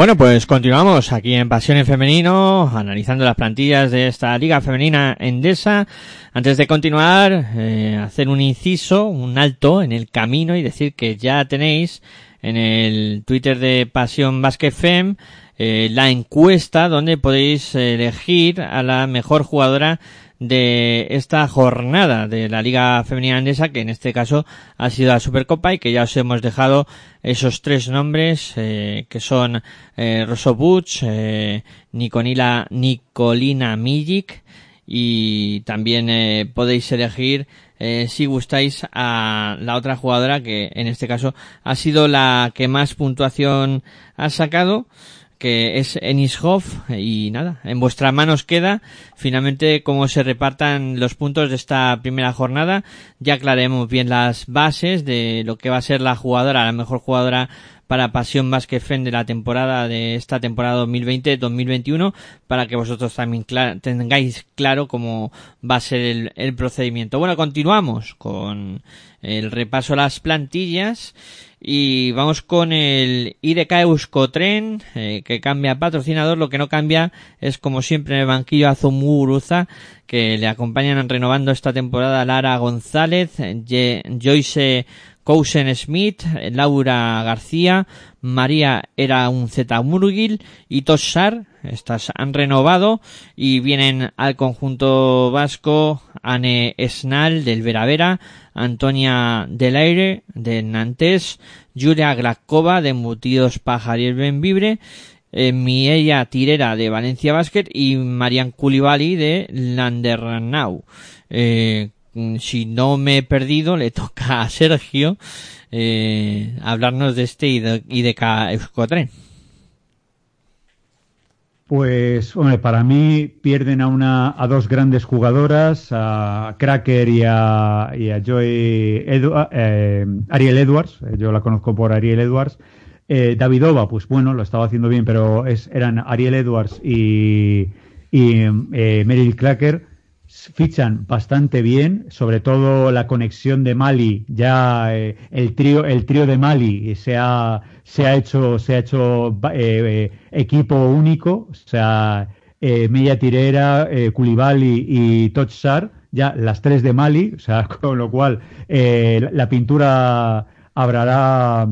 Bueno, pues continuamos aquí en Pasión en Femenino, analizando las plantillas de esta Liga Femenina Endesa. Antes de continuar, eh, hacer un inciso, un alto en el camino y decir que ya tenéis en el Twitter de Pasión Basket Fem eh, la encuesta donde podéis elegir a la mejor jugadora de esta jornada de la Liga Femenina Andesa, que en este caso ha sido la Supercopa y que ya os hemos dejado esos tres nombres eh, que son eh, Rosso Butch, eh, Nicolina, Mijic y también eh, podéis elegir eh, si gustáis a la otra jugadora que en este caso ha sido la que más puntuación ha sacado que es Enishhoff y nada, en vuestras manos queda finalmente cómo se repartan los puntos de esta primera jornada. Ya aclaremos bien las bases de lo que va a ser la jugadora, la mejor jugadora para Pasión Basket Fen de la temporada de esta temporada 2020-2021 para que vosotros también tengáis claro cómo va a ser el, el procedimiento. Bueno, continuamos con el repaso a las plantillas y vamos con el IDK Euskotren, eh, que cambia patrocinador. Lo que no cambia es, como siempre, en el banquillo Azumuruza, que le acompañan renovando esta temporada Lara González, Joyce Cousen Smith, Laura García, María era un Z Murgil y Toshar. Estas han renovado y vienen al conjunto vasco Anne Esnal del Veravera, Antonia Delaire de Nantes, Julia Glakova de Mutidos Pajariel Benvibre, eh, Tirera de Valencia Basket y Marian Culibali de Landernau. Eh, si no me he perdido, le toca a Sergio eh, hablarnos de este IDK Euskotren. Pues, hombre, para mí pierden a una a dos grandes jugadoras, a Cracker y a, a eh, Ariel Edwards. Eh, yo la conozco por Ariel Edwards. Eh, Davidova, pues bueno, lo estaba haciendo bien, pero es, eran Ariel Edwards y, y eh, Meryl Cracker fichan bastante bien, sobre todo la conexión de Mali, ya eh, el trío el trío de Mali se ha se ha hecho se ha hecho eh, equipo único, o sea, eh, Mella Tirera, eh, Koulibaly y Tochsar, ya las tres de Mali, o sea, con lo cual eh, la pintura habrá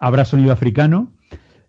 habrá sonido africano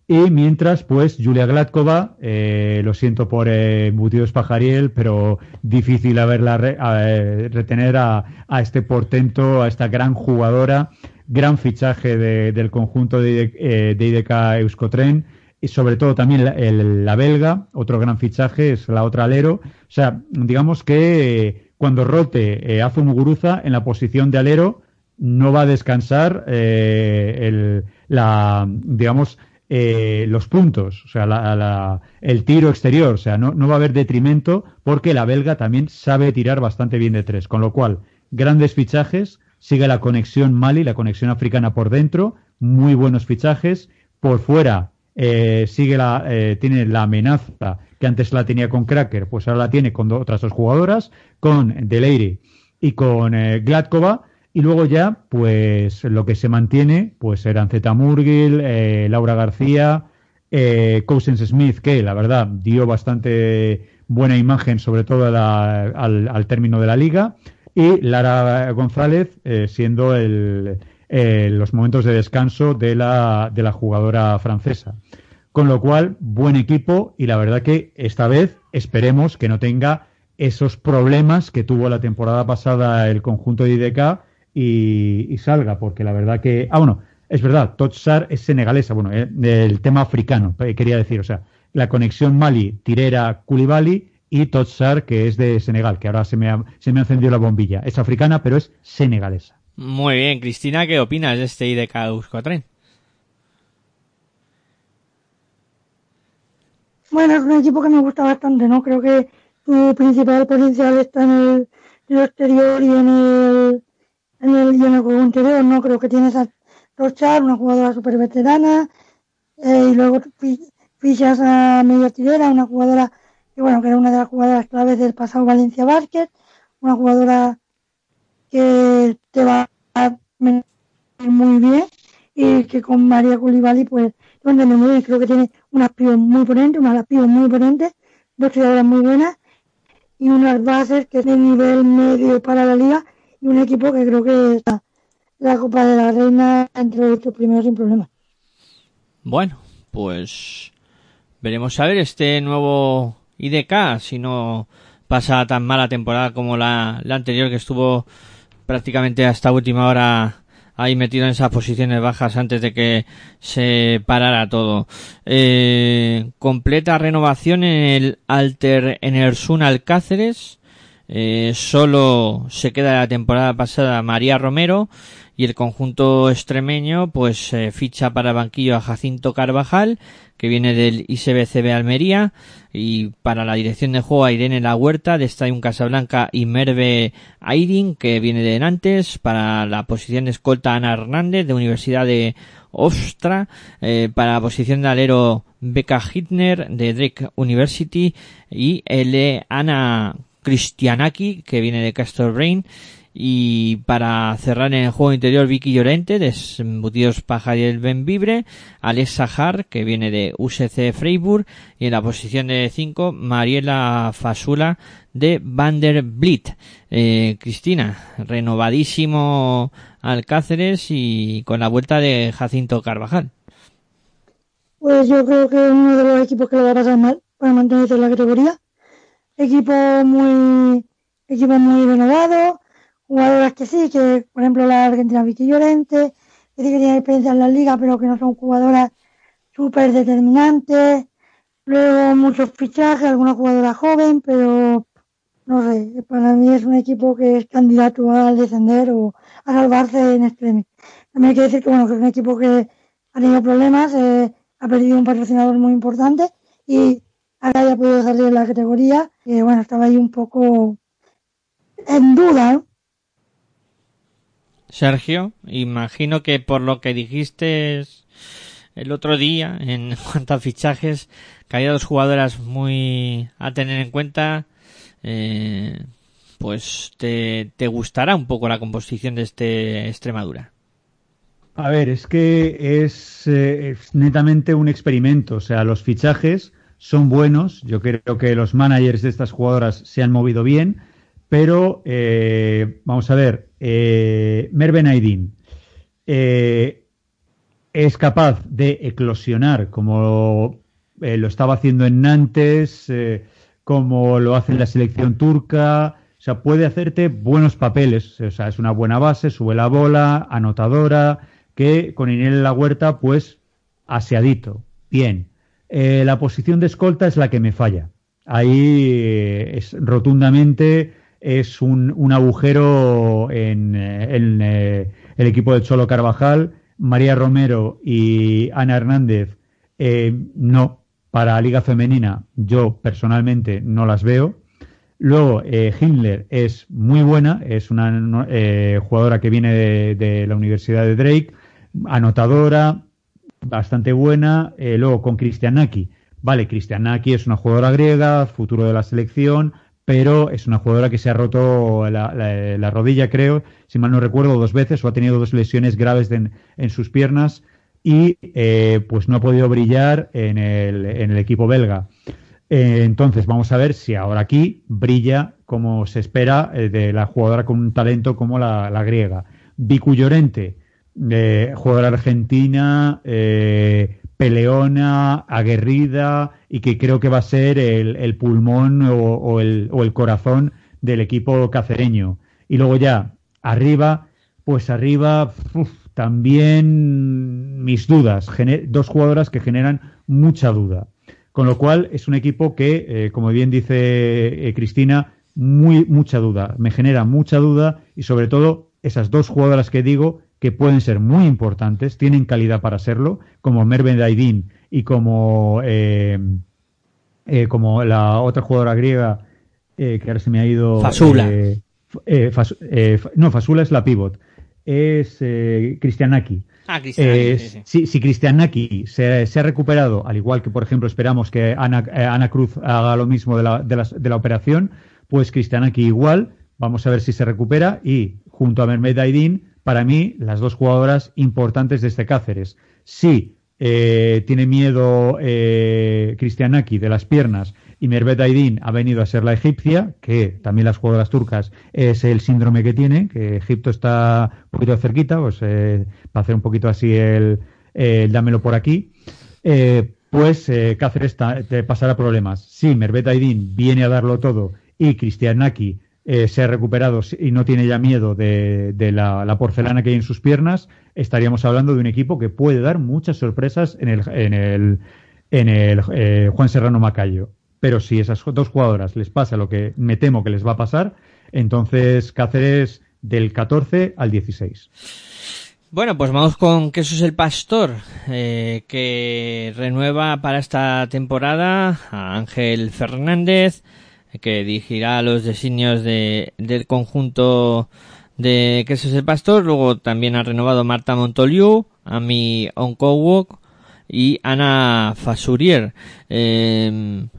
y mientras, pues, Julia Gladkova, eh, lo siento por eh, Mutidos Pajariel, pero difícil haberla re, a, eh, retener a, a, este portento, a esta gran jugadora, gran fichaje de, del conjunto de, eh, de IDK Euskotren, y sobre todo también la, el, la, belga, otro gran fichaje, es la otra alero. O sea, digamos que cuando rote eh, Azu Muguruza en la posición de alero, no va a descansar el, la, digamos, eh, los puntos, o sea, el tiro exterior, o sea, no, no va a haber detrimento porque la belga también sabe tirar bastante bien de tres, con lo cual, grandes fichajes, sigue la conexión Mali, la conexión africana por dentro, muy buenos fichajes, por fuera eh, sigue la, eh, tiene la amenaza que antes la tenía con Cracker, pues ahora la tiene con otras dos jugadoras, con Deleire y con eh, Gladkova, y luego ya, pues lo que se mantiene, pues eran Zeta Murgil, eh, Laura García, eh, Cousins Smith, que la verdad dio bastante buena imagen, sobre todo al, término de la liga, y Lara González eh, siendo el, los momentos de descanso de la, de la jugadora francesa. Con lo cual, buen equipo y la verdad que esta vez esperemos que no tenga esos problemas que tuvo la temporada pasada el conjunto de IDK y, salga, porque la verdad que. Ah, bueno, es verdad, Totsar es senegalesa, bueno, eh, el tema africano, eh, quería decir, o sea, la conexión Mali-Tirera-Kulibali y Totsar, que es de Senegal, que ahora se me, ha, se me ha encendido la bombilla. Es africana, pero es senegalesa. Muy bien, Cristina, ¿qué opinas de este IDK Euskotren? Bueno, es un equipo que me gusta bastante, ¿no? Creo que su principal potencial está en el exterior y en el en el, juego interior, ¿no? Creo que tienes a Rochar, una jugadora súper veterana, eh, y luego fichas a medio tirera, una jugadora que, bueno, que era una de las jugadoras claves del pasado Valencia Basket, una jugadora que te va a muy bien y que con María Culibali, pues, donde muy bien, creo que tiene unas pibos muy potentes, unas pibos muy potentes, dos jugadoras muy buenas y unas bases que es de nivel medio para la liga y un equipo que creo que está la Copa de la Reina entre los primeros sin problemas. Bueno, pues veremos a ver este nuevo IDK si no pasa tan mala temporada como la, la anterior que estuvo prácticamente hasta última hora ahí metido en esas posiciones bajas antes de que se parara todo. Eh, completa renovación en el Alter Enersun Alcáceres eh, solo se queda la temporada pasada María Romero y el conjunto extremeño pues eh, ficha para banquillo a Jacinto Carvajal que viene del ICBCB Almería y para la dirección de juego a Irene La Huerta de Estadio Casablanca y Merve Aidin que viene de Nantes para la posición de escolta Ana Hernández de Universidad de Ostra eh, para la posición de alero Becca Hitner de Drake University y L. Ana Cristianaki, que viene de Castor Brain. Y para cerrar en el juego interior, Vicky Llorente, de Embutidos Pajariel Benvibre, Alex Sahar, que viene de UCC Freiburg, y en la posición de 5, Mariela Fasula, de Vanderblit. Eh, Cristina, renovadísimo Alcáceres y con la vuelta de Jacinto Carvajal. Pues yo creo que uno de los equipos que le va a pasar mal para mantenerse en la categoría equipo muy equipo muy renovado, jugadoras que sí, que por ejemplo la Argentina Vicky Llorente, que sí que tiene experiencia en la liga, pero que no son jugadoras súper determinantes, luego muchos fichajes, alguna jugadora joven, pero no sé, para mí es un equipo que es candidato a descender o a salvarse en extremo. También hay que decir que bueno, que es un equipo que ha tenido problemas, eh, ha perdido un patrocinador muy importante y ahora ya podido salir en la categoría, que bueno, estaba ahí un poco en duda. Sergio, imagino que por lo que dijiste el otro día en cuanto a fichajes, que había dos jugadoras muy a tener en cuenta, eh, pues te, te gustará un poco la composición de este Extremadura. A ver, es que es, eh, es netamente un experimento, o sea, los fichajes son buenos. Yo creo que los managers de estas jugadoras se han movido bien, pero eh, vamos a ver, eh, Merven Aydin eh, es capaz de eclosionar como eh, lo estaba haciendo en Nantes, como lo hace en la selección turca. O sea, puede hacerte buenos papeles. O sea, es una buena base, sube la bola, anotadora, que con Inés La Huerta, pues, aseadito. Bien. Eh, la posición de escolta es la que me falla. Ahí eh, es rotundamente es un, un agujero en, en el equipo de Cholo Carvajal. María Romero y Ana Hernández, no, para la Liga Femenina yo personalmente no las veo. Luego, eh, Hindler es muy buena, es una eh, jugadora que viene de, la Universidad de Drake, anotadora, bastante buena. Eh, luego, con Cristianaki. Vale, Cristianaki es una jugadora griega, futuro de la selección, pero es una jugadora que se ha roto la, rodilla, creo, si mal no recuerdo, dos veces o ha tenido dos lesiones graves en, sus piernas y eh, pues no ha podido brillar en el, en el equipo belga. Eh, entonces, vamos a ver si ahora aquí brilla como se espera de la jugadora con un talento como la, griega. Vicu Llorente, eh, jugadora argentina, peleona, aguerrida y que creo que va a ser el, pulmón o, el, corazón del equipo cacereño. Y luego ya, arriba, pues arriba también mis dudas. dos jugadoras que generan mucha duda. Con lo cual es un equipo que, eh, como bien dice eh, Cristina, muy, mucha duda. Me genera mucha duda y sobre todo esas dos jugadoras que digo que pueden ser muy importantes, tienen calidad para serlo, como Merve Daidin y como, eh, como la otra jugadora griega que ahora se me ha ido. Fasula. no, Fasula es la pivot. Es Cristianaki. Ah, eh, Si, si Cristianaki se, se, ha recuperado, al igual que, por ejemplo, esperamos que Ana, eh, Ana Cruz haga lo mismo de la, de, la, de la operación, pues Cristianaki igual, vamos a ver si se recupera y junto a Mermed Aidin, para mí, las dos jugadoras importantes de este Cáceres. Si eh, tiene miedo eh, de las piernas y Mervet Aydin ha venido a ser la egipcia, que también las jugadoras turcas es el síndrome que tiene, que Egipto está un poquito cerquita, pues eh, para hacer un poquito así el, dámelo por aquí, eh, pues eh, Cáceres te pasará problemas. Si Mervet Aydin viene a darlo todo y Cristianaki eh, se ha recuperado y no tiene ya miedo de, la, porcelana que hay en sus piernas, estaríamos hablando de un equipo que puede dar muchas sorpresas en el, en el, en el Juan Serrano Macayo. Pero si esas dos jugadoras les pasa lo que me temo que les va a pasar, entonces Cáceres del 14 al 16. Bueno, pues vamos con Quesos el Pastor, eh, que renueva para esta temporada a Ángel Fernández, que dirigirá los designios de, del conjunto de Quesos el Pastor. Luego también ha renovado Marta Montoliu, a mi Onkowok, y Ana Fasurier. en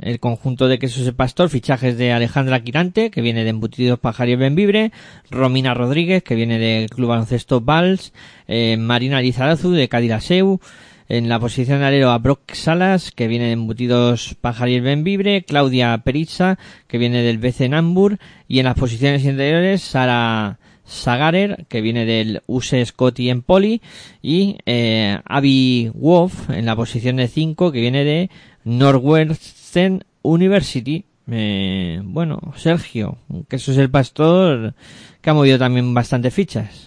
el conjunto de Quesos de Pastor, fichajes de Alejandra Quirante, que viene de Embutidos Pajario Benvibre, Romina Rodríguez, que viene del Club Baloncesto Vals, eh, Marina Lizarazu, de Cadillaceu, en la posición de alero a Brock Salas, que viene de Embutidos Pajariel Benvibre, Claudia Perizza, que viene del BC Nambur, y en las posiciones interiores, Sara Sagarer, que viene del USE Scotty en Poli, y eh, Abby Wolf en la posición de 5, que viene de Northwestern University. Eh, bueno, Sergio, que eso es el pastor que ha movido también bastantes fichas.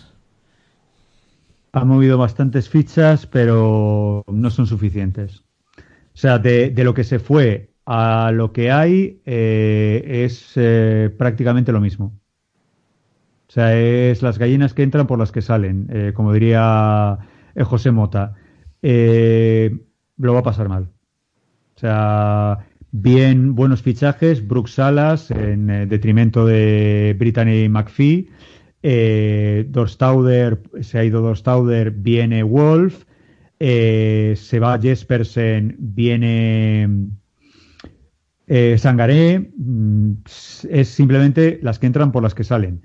Ha movido bastantes fichas, pero no son suficientes. O sea, de, lo que se fue a lo que hay eh, es eh, prácticamente lo mismo. O sea, es las gallinas que entran por las que salen, eh, como diría José Mota. Lo va a pasar mal. O sea, bien buenos fichajes, Brooks Salas en detrimento de Brittany McPhee. Eh, Dorstauder, se ha ido Dorstauder, viene Wolf. se va Jespersen, viene Sangaré. Mm, es simplemente las que entran por las que salen.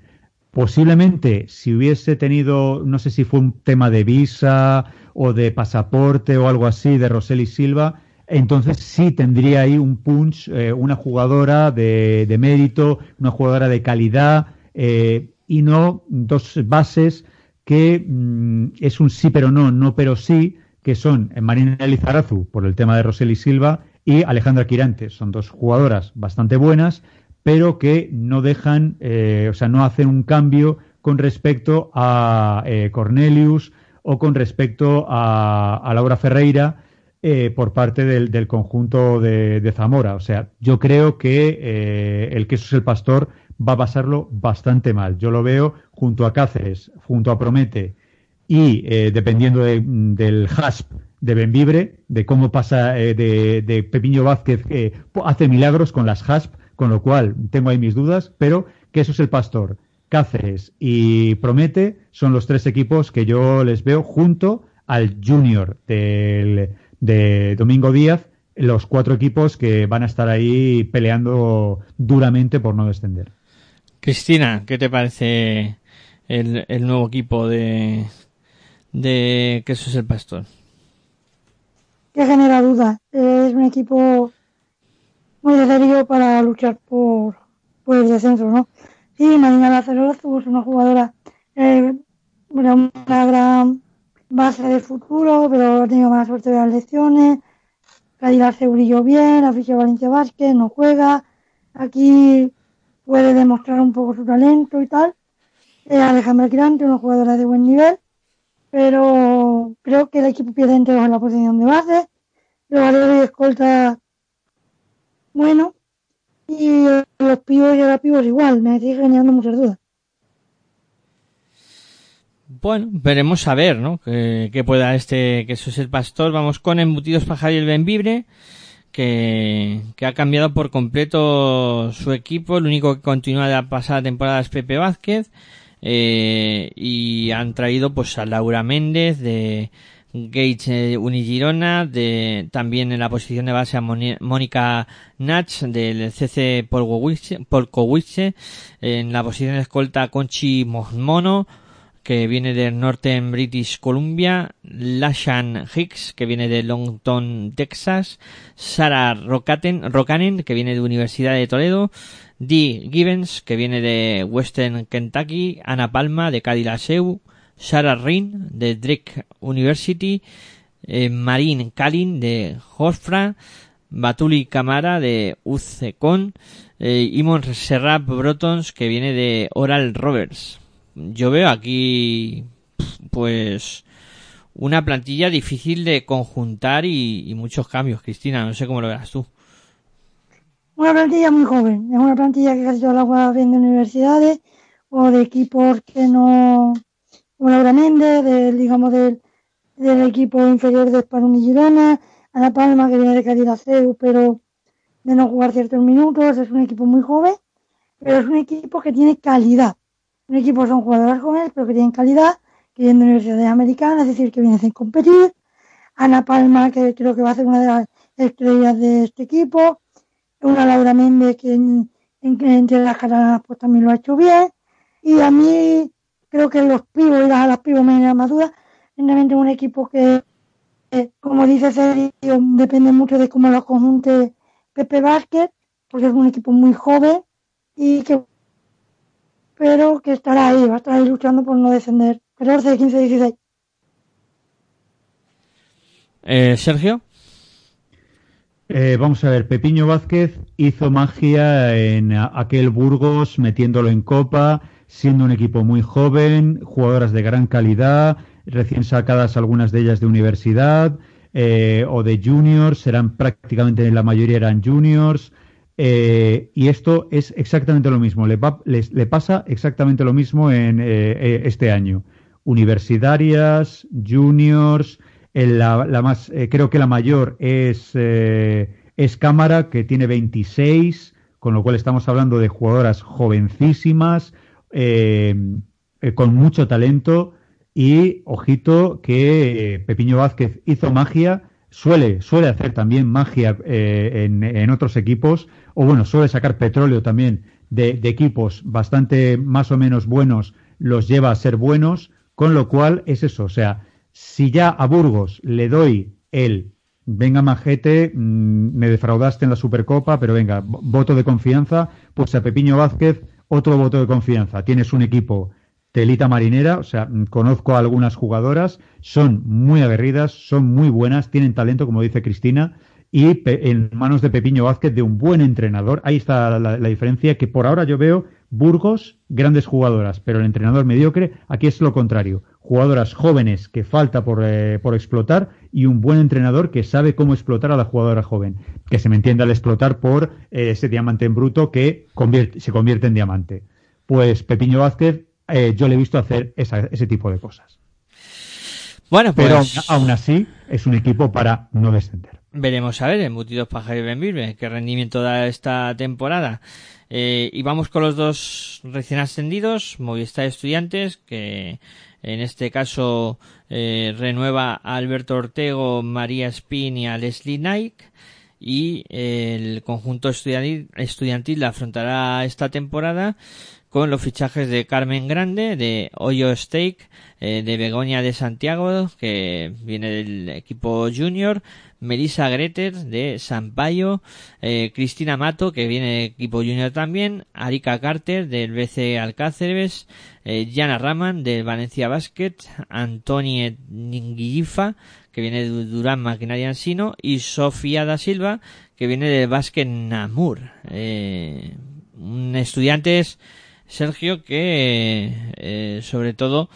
Posiblemente, si hubiese tenido, no sé si fue un tema de visa o de pasaporte o algo así de Roseli Silva, entonces sí tendría ahí un punch, eh, una jugadora de, mérito, una jugadora de calidad eh, y no dos bases que mm, es un sí pero no, no pero sí, que son Marina Elizarazu por el tema de Roseli Silva y Alejandra Quirante. Son dos jugadoras bastante buenas pero que no dejan, eh, o sea, no hacen un cambio con respecto a eh, Cornelius o con respecto a, Laura Ferreira, eh, por parte del, conjunto de, Zamora. O sea, yo creo que el queso es el pastor va a pasarlo bastante mal. Yo lo veo junto a Cáceres, junto a Promete y eh, dependiendo del hasp de Benvibre, de cómo pasa de, de, Pepiño Vázquez, que hace milagros con las hasp, con lo cual tengo ahí mis dudas, pero que eso es el pastor. Cáceres y Promete son los tres equipos que yo les veo junto al Junior de Domingo Díaz, los cuatro equipos que van a estar ahí peleando duramente por no descender. Cristina, ¿qué te parece el, nuevo equipo de, de es el Pastor? Que genera duda. Es un equipo muy serio para luchar por, por el descenso, ¿no? Sí, Marina Lázaro es una jugadora, eh, una gran base del futuro, pero ha tenido mala suerte de las lecciones. Cadillac se brilló bien, afició Valencia Vázquez, no juega. Aquí puede demostrar un poco su talento y tal. Alejandra Quirante, una jugadora de buen nivel, pero creo que el equipo pierde entre en la posición de base. Luego y escolta, bueno, y los pibos y ahora pibos igual, me sigue generando muchas dudas. Bueno, veremos a ver, ¿no? Que, pueda este, que eso es el pastor. Vamos con embutidos para Javier Benvibre, que, que ha cambiado por completo su equipo. El único que continúa de la pasada temporada es Pepe Vázquez. Eh, y han traído pues a Laura Méndez de, Gates eh, Unigirona, de, también en la posición de base a Mónica Natch del CC Polkowice, en la posición de escolta Conchi Mono, que viene del Northern British Columbia, Lashan Hicks, que viene de Longton, Texas, Sarah Rokanen, que viene de Universidad de Toledo, Dee Gibbons, que viene de Western Kentucky, Ana Palma, de Cadillaceu, Sarah Rin de Drake University, eh, Kalin de Hofstra, Batuli Camara de UCCON, eh, Imon Serrap Brotons que viene de Oral Roberts. Yo veo aquí pues una plantilla difícil de conjuntar y, muchos cambios, Cristina, no sé cómo lo verás tú. Una plantilla muy joven, es una plantilla que casi toda la juega bien de universidades o de equipos que no una Laura Méndez, digamos, del, equipo inferior de Esparun y Girona, Ana Palma, que viene de Cadillaceu, pero de no jugar ciertos minutos, es un equipo muy joven, pero es un equipo que tiene calidad. Un equipo son jugadoras jóvenes, pero que tienen calidad, que vienen de universidades americanas, es decir, que vienen a competir. Ana Palma, que creo que va a ser una de las estrellas de este equipo. Una Laura Méndez, que entre las caras pues también lo ha hecho bien. Y a mí creo que los pibos y las alas pibos me generan más dudas. Realmente un equipo que, como dice Sergio, depende mucho de cómo lo conjunte Pepe Vázquez, porque es un equipo muy joven y que pero que estará ahí, va a estar ahí luchando por no descender. 14, 15, 16. Eh, Sergio. Eh, vamos a ver, Pepiño Vázquez hizo magia en aquel Burgos metiéndolo en copa siendo un equipo muy joven, jugadoras de gran calidad, recién sacadas algunas de ellas de universidad eh, o de juniors, serán prácticamente la mayoría eran juniors. Eh, y esto es exactamente lo mismo, le, pasa exactamente lo mismo en eh, este año. Universitarias, juniors, la, más, creo que la mayor es, es Cámara, que tiene 26, con lo cual estamos hablando de jugadoras jovencísimas, eh, eh, con mucho talento y ojito que eh, Pepiño Vázquez hizo magia, suele, suele hacer también magia en, otros equipos, o bueno, suele sacar petróleo también de, equipos bastante más o menos buenos, los lleva a ser buenos, con lo cual es eso, o sea, si ya a Burgos le doy el venga majete, mm, me defraudaste en la Supercopa, pero venga, voto de confianza, pues a Pepiño Vázquez otro voto de confianza. Tienes un equipo telita marinera, o sea, conozco a algunas jugadoras, son muy aguerridas, son muy buenas, tienen talento, como dice Cristina, y en manos de Pepiño Vázquez, de un buen entrenador, ahí está la, diferencia, que por ahora yo veo Burgos, grandes jugadoras, pero el entrenador mediocre, aquí es lo contrario. Jugadoras jóvenes que falta por, eh, por explotar y un buen entrenador que sabe cómo explotar a la jugadora joven. Que se me entienda al explotar por eh, ese diamante en bruto que se convierte en diamante. Pues Pepiño Vázquez, eh, yo le he visto hacer ese tipo de cosas. Bueno, pues... Pero aún así es un equipo para no descender. Veremos a ver, embutidos para Benvirbe, qué rendimiento da esta temporada. Eh, y vamos con los dos recién ascendidos, Movistar Estudiantes, que en este caso eh, renueva a Alberto Ortego, María Spin y a Leslie Nike. Y el conjunto estudiantil, estudiantil afrontará esta temporada con los fichajes de Carmen Grande, de Hoyo Steak, eh, de Begoña de Santiago, que viene del equipo junior, Melissa Greter de Sampaio, eh, Cristina Mato, que viene del equipo junior también, Arika Carter del BC Alcáceres, eh, Jana Raman del Valencia Basket, Antonie Ninguifa, que viene de Durán Maquinaria Ansino, y Sofía da Silva, que viene del Basket Namur. Eh, estudiantes Sergio que eh, sobre todo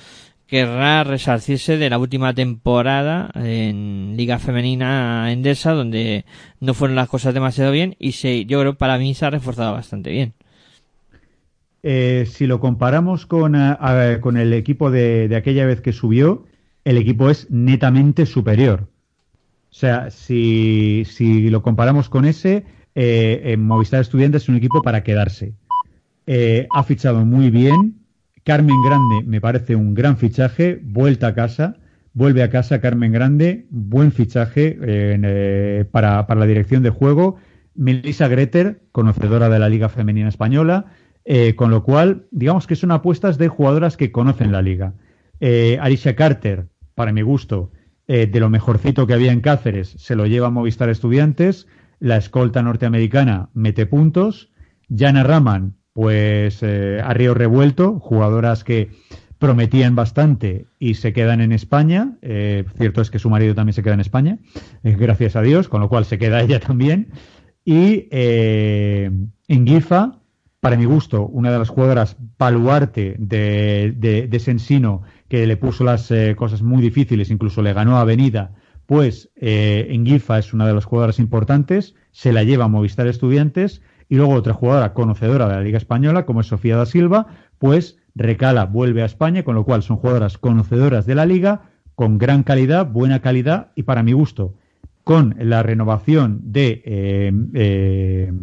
querrá resarcirse de la última temporada en Liga Femenina Endesa donde no fueron las cosas demasiado bien y se, yo creo para mí se ha reforzado bastante bien. Eh, si lo comparamos con, eh, con el equipo de, aquella vez que subió, el equipo es netamente superior. O sea, si, si lo comparamos con ese, en Movistar Estudiantes es un equipo para quedarse. Eh, ha fichado muy bien. Carmen Grande me parece un gran fichaje. Vuelta a casa. Vuelve a casa Carmen Grande. Buen fichaje eh, para, la dirección de juego. Melissa Greter, conocedora de la Liga Femenina Española. Eh, con lo cual, digamos que son apuestas de jugadoras que conocen la liga. Arisha Carter, para mi gusto, de lo mejorcito que había en Cáceres, se lo lleva a Movistar Estudiantes. La escolta norteamericana mete puntos. Jana Raman, pues eh, a Río Revuelto, jugadoras que prometían bastante y se quedan en España. Eh, cierto es que su marido también se queda en España, eh, gracias a Dios, con lo cual se queda ella también. Y en Gifa, para mi gusto, una de las jugadoras baluarte de, de, Sensino, que le puso las cosas muy difíciles, incluso le ganó a Avenida, pues en Gifa es una de las jugadoras importantes, se la lleva a Movistar Estudiantes y luego otra jugadora conocedora de la Liga Española, como es Sofía da Silva, pues recala, vuelve a España, con lo cual son jugadoras conocedoras de la Liga, con gran calidad, buena calidad y para mi gusto, con la renovación de eh, eh,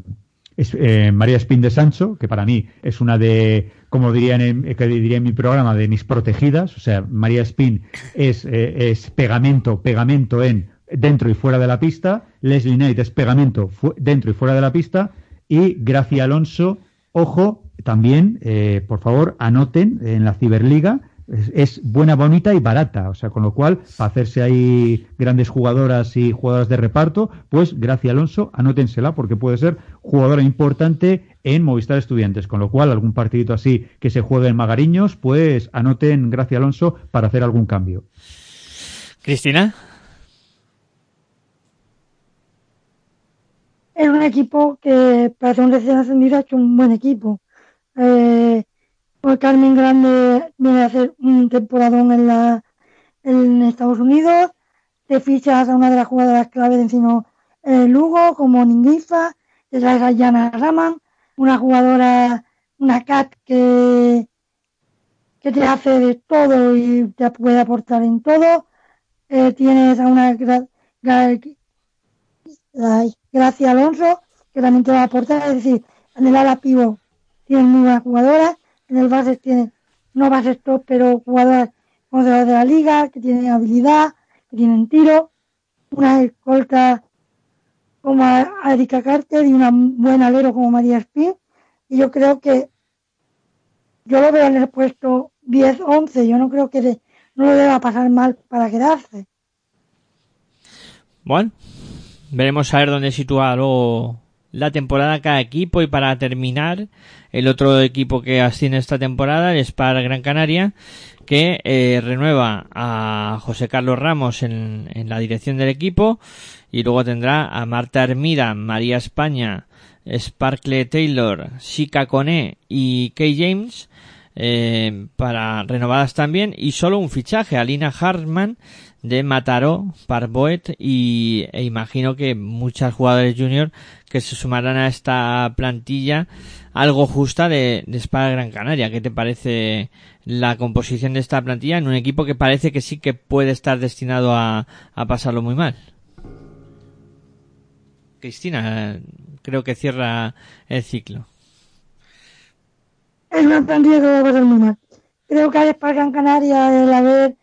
eh, María Espín de Sancho, que para mí es una de, como diría en, diría mi programa, de mis protegidas. O sea, María Espín es, es pegamento, pegamento en dentro y fuera de la pista. Leslie Knight es pegamento dentro y fuera de la pista y Gracia Alonso, ojo, también, eh, por favor, anoten en la Ciberliga, es, buena, bonita y barata, o sea, con lo cual, para hacerse ahí grandes jugadoras y jugadoras de reparto, pues Gracia Alonso, anótensela porque puede ser jugadora importante en Movistar Estudiantes, con lo cual, algún partidito así que se juegue en Magariños, pues anoten Gracia Alonso para hacer algún cambio. Cristina. Es un equipo que para un recién ascendido ha hecho un buen equipo. Eh, pues Carmen Grande viene a hacer un temporadón en Estados Unidos, te fichas a una de las jugadoras clave de Encino eh, Lugo, como Ningifa, te traes a Yana Raman, una jugadora, una cat que, que te hace de todo y te puede aportar en todo. Eh, tienes a una Gracias Alonso, que también te va a aportar, es decir, en el ala pivo tienen muy buenas jugadoras, en el base tienen, no bases top, pero jugadoras de la liga, que tienen habilidad, que tienen tiro, una escolta como Erika Carter y una buena alero como María Spin, y yo creo que yo lo veo en el puesto 10-11, yo no creo que no lo deba pasar mal para quedarse. Bueno, Veremos a ver dónde sitúa luego la temporada cada equipo y para terminar el otro equipo que asciende esta temporada el Spar Gran Canaria que eh, renueva a José Carlos Ramos en, en, la dirección del equipo y luego tendrá a Marta Hermida, María España, Sparkle Taylor, Shika Kone y Kay James eh, para renovadas también y solo un fichaje, Alina Hartman de Mataró, Parboet y e imagino que muchas jugadores junior que se sumarán a esta plantilla algo justa de, de Spark Gran Canaria. ¿Qué te parece la composición de esta plantilla en un equipo que parece que sí que puede estar destinado a, a pasarlo muy mal? Cristina, creo que cierra el ciclo. Es una plantilla que va a pasar muy mal. Creo que Spark Gran Canaria, el haber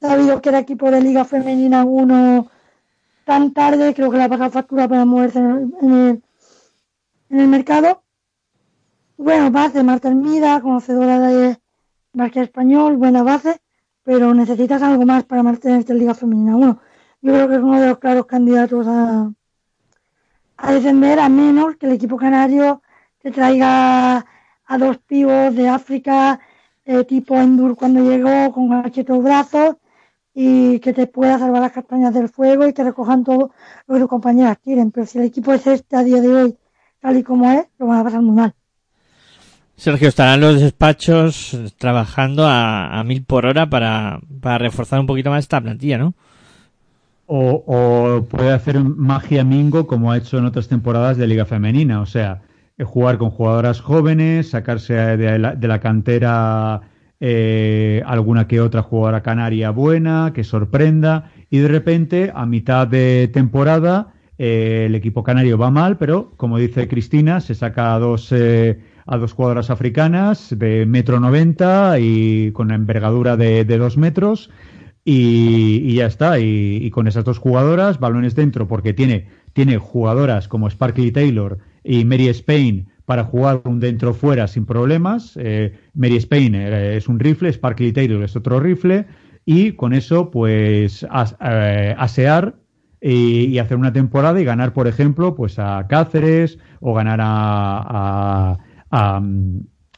sabido que era equipo de Liga Femenina 1 tan tarde, creo que ha pasado factura para moverse en el, en el, mercado. Bueno, base, Marta Hermida, conocedora de básquet español, buena base, pero necesitas algo más para mantenerte en Liga Femenina 1. Yo creo que es uno de los claros candidatos a, a descender, a menos que el equipo canario te traiga a dos pibos de África, eh, tipo Endur cuando llegó, con gachetos brazos, y que te pueda salvar las castañas del fuego y que recojan todo lo que tus compañeras quieren. Pero si el equipo es este a día de hoy, tal y como es, lo van a pasar muy mal. Sergio, estarán los despachos trabajando a, a mil por hora para, para reforzar un poquito más esta plantilla, ¿no? O, o, puede hacer magia Mingo como ha hecho en otras temporadas de Liga Femenina, o sea, jugar con jugadoras jóvenes, sacarse de la, cantera eh, alguna que otra jugadora canaria buena, que sorprenda, y de repente, a mitad de temporada, eh, el equipo canario va mal, pero como dice Cristina, se saca a dos, eh, a dos jugadoras africanas de metro noventa y con envergadura de, dos metros, y, ya está. Y, y, con esas dos jugadoras, balones dentro, porque tiene, tiene jugadoras como Sparkly Taylor y Mary Spain para jugar un dentro fuera sin problemas. Eh, Mary Spain eh, es un rifle, Sparkly Taylor es otro rifle y con eso pues eh, asear y, hacer una temporada y ganar por ejemplo pues a Cáceres o ganar a, a,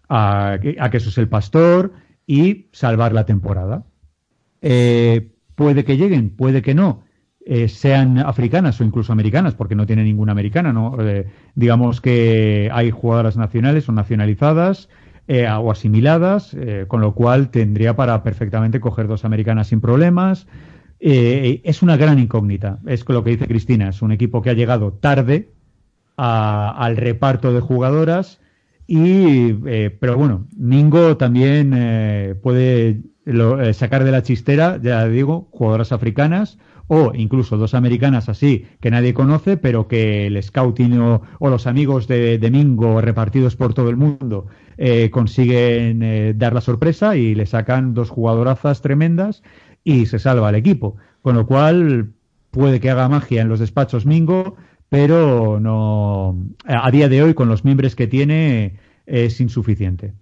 a, a, el Pastor y salvar la temporada. Eh, puede que lleguen, puede que no eh, sean africanas o incluso americanas, porque no tiene ninguna americana, ¿no? Eh, digamos que hay jugadoras nacionales o nacionalizadas eh, o asimiladas, con lo cual tendría para perfectamente coger dos americanas sin problemas. Es una gran incógnita, es lo que dice Cristina, es un equipo que ha llegado tarde a, al reparto de jugadoras y, pero bueno, Mingo también puede lo, sacar de la chistera, ya digo, jugadoras africanas o incluso dos americanas así que nadie conoce, pero que el scouting o, o los amigos de, de, Mingo repartidos por todo el mundo eh, consiguen eh, dar la sorpresa y le sacan dos jugadorazas tremendas y se salva el equipo. Con lo cual puede que haga magia en los despachos Mingo, pero no a día de hoy con los miembros que tiene es insuficiente.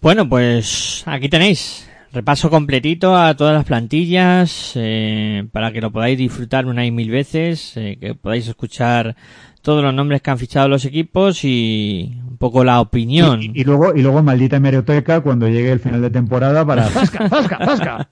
Bueno, pues aquí tenéis repaso completito a todas las plantillas eh, para que lo podáis disfrutar una y mil veces, eh, que podáis escuchar todos los nombres que han fichado los equipos y un poco la opinión. Y, y luego, y luego maldita hemeroteca cuando llegue el final de temporada para ¡Fasca, fasca, fasca!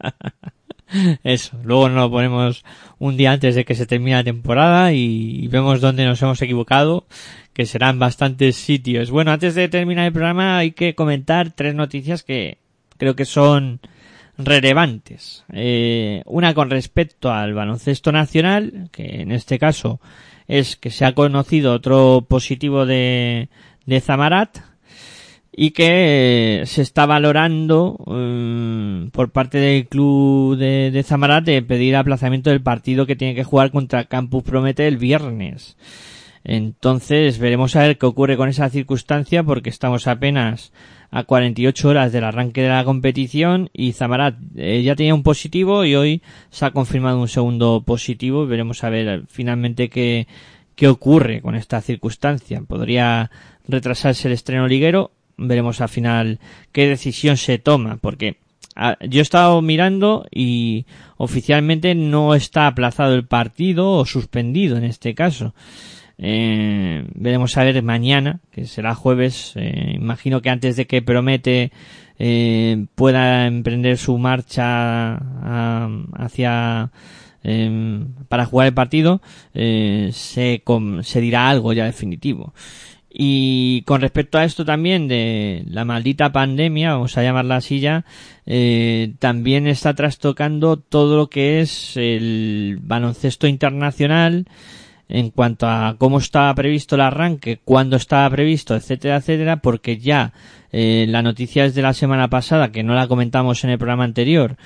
Eso, luego nos lo ponemos un día antes de que se termine la temporada y, y vemos dónde nos hemos equivocado, que serán bastantes sitios. Bueno, antes de terminar el programa hay que comentar tres noticias que creo que son relevantes. Eh, una con respecto al baloncesto nacional, que en este caso es que se ha conocido otro positivo de, de Zamarat y que eh, se está valorando um, por parte del club de, de, Zamarat de pedir aplazamiento del partido que tiene que jugar contra Campus Promete el viernes. Entonces veremos a ver qué ocurre con esa circunstancia porque estamos apenas a 48 horas del arranque de la competición y Zamarat eh, ya tenía un positivo y hoy se ha confirmado un segundo positivo. Veremos a ver finalmente qué, qué ocurre con esta circunstancia. Podría retrasarse el estreno liguero. Veremos al final qué decisión se toma porque a, yo he estado mirando y oficialmente no está aplazado el partido o suspendido en este caso. Eh, veremos a ver mañana, que será jueves. Eh, imagino que antes de que promete eh, pueda emprender su marcha a, hacia em, para jugar el partido, eh, se, se dirá algo ya definitivo. Y con respecto a esto también de la maldita pandemia, vamos a llamarla así ya, eh, también está trastocando todo lo que es el baloncesto internacional en cuanto a cómo estaba previsto el arranque, cuándo estaba previsto, etcétera, etcétera, porque ya eh, la noticia es de la semana pasada, que no la comentamos en el programa anterior,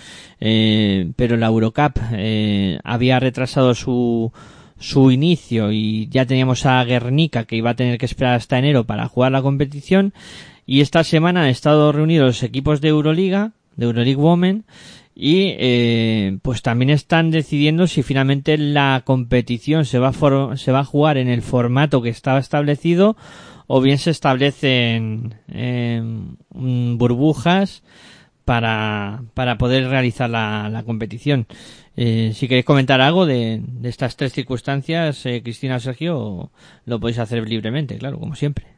eh, pero la Eurocup eh, había retrasado su su inicio y ya teníamos a Guernica que iba a tener que esperar hasta enero para jugar la competición y esta semana han estado reunidos los equipos de Euroliga, de Euroleague Women y eh, pues también están decidiendo si finalmente la competición se va, a se va a jugar en el formato que estaba establecido o bien se establecen burbujas para, para poder realizar la, competición. Eh, si queréis comentar algo de, estas tres circunstancias, eh, Cristina o Sergio, lo podéis hacer libremente, claro, como siempre.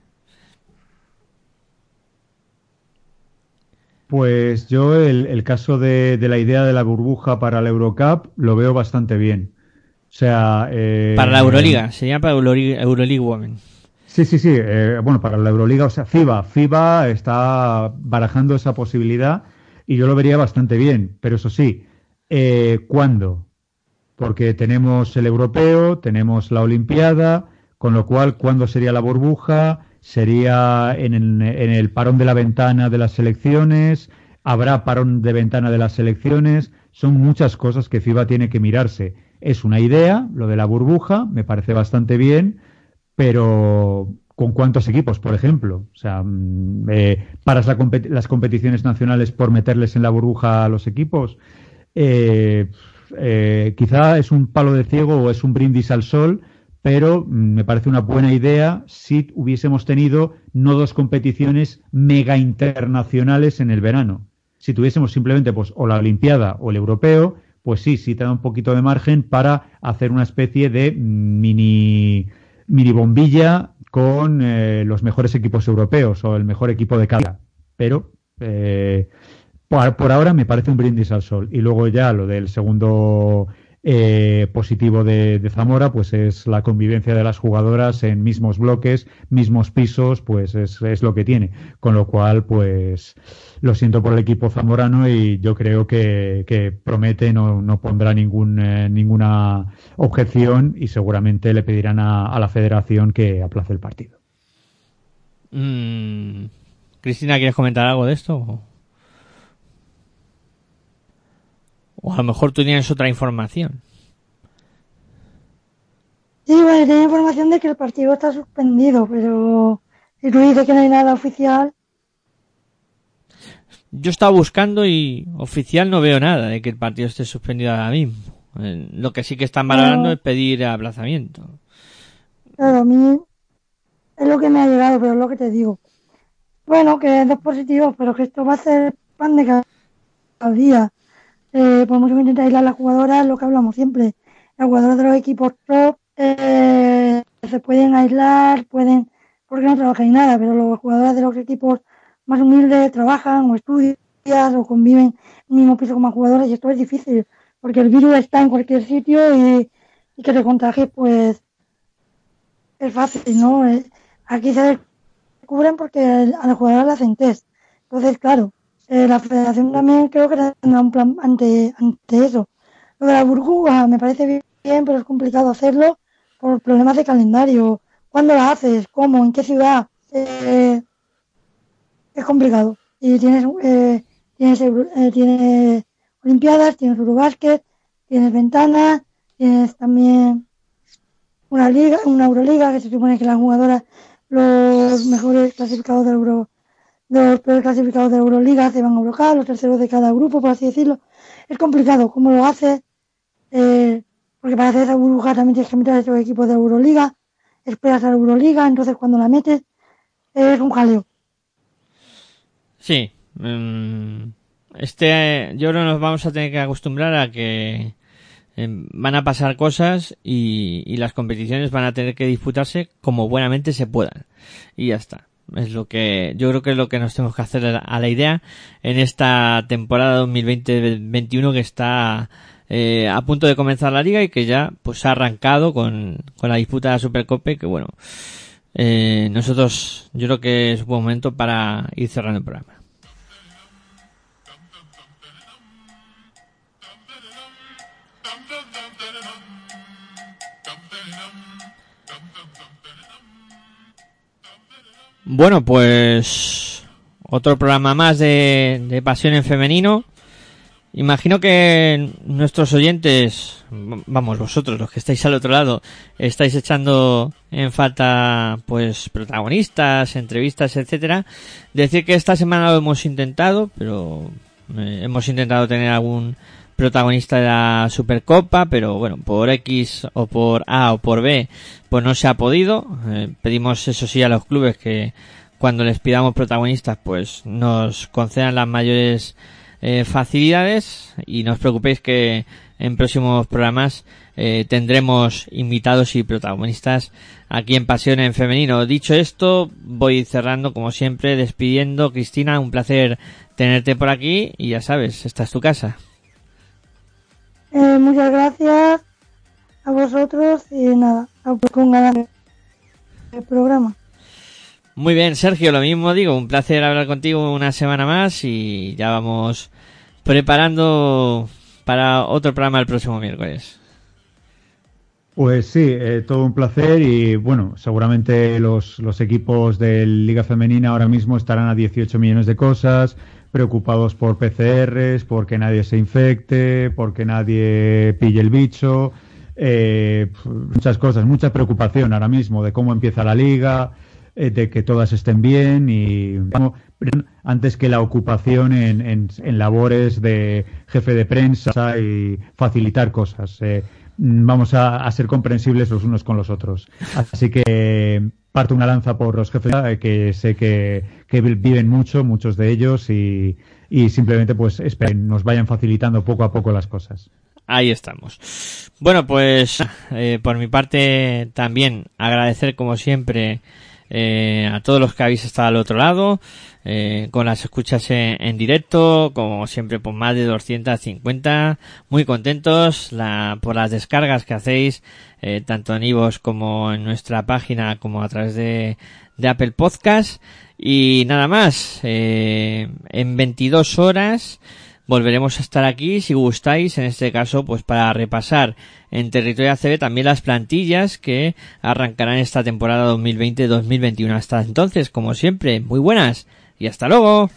Pues yo el, caso de, la idea de la burbuja para la Eurocup lo veo bastante bien. O sea... Eh, para la Euroliga, se llama para Euroleague, Women. Sí, sí, sí. bueno, para la Euroliga, o sea, FIBA. FIBA está barajando esa posibilidad y yo lo vería bastante bien. Pero eso sí, eh, ¿Cuándo? Porque tenemos el europeo, tenemos la Olimpiada, con lo cual, ¿cuándo sería la burbuja? ¿Sería en el, parón de la ventana de las elecciones? ¿Habrá parón de ventana de las elecciones? Son muchas cosas que FIBA tiene que mirarse. Es una idea, lo de la burbuja, me parece bastante bien, pero ¿con cuántos equipos, por ejemplo? O sea, mm, eh, ¿paras las competiciones nacionales por meterles en la burbuja a los equipos? Eh, eh, quizá es un palo de ciego o es un brindis al sol, pero mm, me parece una buena idea si hubiésemos tenido no dos competiciones mega internacionales en el verano. Si tuviésemos simplemente pues o la Olimpiada o el Europeo, pues sí, sí te da un poquito de margen para hacer una especie de mini, mini bombilla con eh, los mejores equipos europeos o el mejor equipo de cada. Pero eh, por, ahora me parece un brindis al sol. Y luego ya lo del segundo eh, positivo de, Zamora, pues es la convivencia de las jugadoras en mismos bloques, mismos pisos, pues es, lo que tiene. Con lo cual, pues lo siento por el equipo zamorano y yo creo que, promete, no, no pondrá ningún, eh, ninguna objeción y seguramente le pedirán a, la federación que aplace el partido. Mm, Cristina, ¿quieres comentar algo de esto? O a lo mejor tú tienes otra información. Sí, bueno, tengo información de que el partido está suspendido, pero si tú dices que no hay nada oficial. Yo estaba buscando y oficial no veo nada de que el partido esté suspendido ahora mismo. Eh, lo que sí que están valorando es pedir aplazamiento. Claro, a mí es lo que me ha llegado, pero es lo que te digo. Bueno, que es dos positivos, pero que esto va a ser pan de cada día eh, podemos intentar aislar a las jugadoras, lo que hablamos siempre. Las jugadoras de los equipos top eh, se pueden aislar, pueden, porque no trabajan nada, pero los jugadores de los equipos más humildes trabajan o estudian o conviven en el mismo piso con más jugadores y esto es difícil, porque el virus está en cualquier sitio y, que te contagie pues es fácil, ¿no? Eh, aquí se descubren porque a las jugadoras le hacen test. Entonces, claro, eh, la federación también creo que tendrá un plan ante, ante eso. Lo de la burbuja me parece bien, pero es complicado hacerlo por problemas de calendario. ¿Cuándo la haces? ¿Cómo? ¿En qué ciudad? Eh, es complicado. Y tienes, eh, tienes, eh, tienes Olimpiadas, tienes Eurobásquet, tienes ventanas, tienes también una liga, una Euroliga que se supone que las jugadoras, los mejores clasificados del Euro los peores clasificados de Euroliga se van a Eurocup, los terceros de cada grupo, por así decirlo. Es complicado cómo lo hace, eh, porque para hacer esa burbuja también tienes que meter a esos equipos de Euroliga, esperas a la Euroliga, entonces cuando la metes es un jaleo. Sí. Mm, este, yo creo que nos vamos a tener que acostumbrar a que em, van a pasar cosas y las competiciones van a tener que disputarse como buenamente se puedan. Y ya está. Es lo que, yo creo que es lo que nos tenemos que hacer a la idea en esta temporada 2020-2021 que está eh, a punto de comenzar la liga y que ya pues ha arrancado con, con la disputa de la Supercopa que bueno, eh, nosotros yo creo que es un buen momento para ir cerrando el programa. Bueno, pues otro programa más de, de Pasión en Femenino. Imagino que nuestros oyentes, vamos, vosotros, los que estáis al otro lado, estáis echando en falta, pues, protagonistas, entrevistas, etcétera. Decir que esta semana lo hemos intentado, pero eh, hemos intentado tener algún protagonista de la Supercopa, pero bueno, por X o por A o por B, pues no se ha podido. Eh, pedimos eso sí a los clubes que cuando les pidamos protagonistas, pues nos concedan las mayores eh, facilidades y no os preocupéis que en próximos programas eh, tendremos invitados y protagonistas aquí en Pasión en Femenino. Dicho esto, voy cerrando como siempre, despidiendo. Cristina, un placer tenerte por aquí y ya sabes, esta es tu casa. Eh, muchas gracias a vosotros y nada, con ganas el programa. Muy bien, Sergio, lo mismo digo, un placer hablar contigo una semana más y ya vamos preparando para otro programa el próximo miércoles. Pues sí, eh, todo un placer y bueno, seguramente los, los equipos de Liga Femenina ahora mismo estarán a 18 millones de cosas, preocupados por PCRs, porque nadie se infecte, porque nadie pille el bicho, eh, muchas cosas, mucha preocupación ahora mismo de cómo empieza la liga, eh, de que todas estén bien y antes que la ocupación en, en, labores de jefe de prensa y facilitar cosas. Eh, vamos a, ser comprensibles los unos con los otros. Así que parto una lanza por los jefes eh, que sé que, que viven mucho, muchos de ellos, y, y simplemente pues esperen, nos vayan facilitando poco a poco las cosas. Ahí estamos. Bueno, pues por mi parte también agradecer como siempre eh, a todos los que habéis estado al otro lado, eh, con las escuchas en, directo, como siempre por más de 250, muy contentos la, por las descargas que hacéis, eh, tanto en Ivos como en nuestra página, como a través de, de Apple Podcast. Y nada más, eh, en 22 horas, volveremos a estar aquí si gustáis, en este caso, pues para repasar en territorio ACB también las plantillas que arrancarán esta temporada 2020-2021. Hasta entonces, como siempre, muy buenas y hasta luego.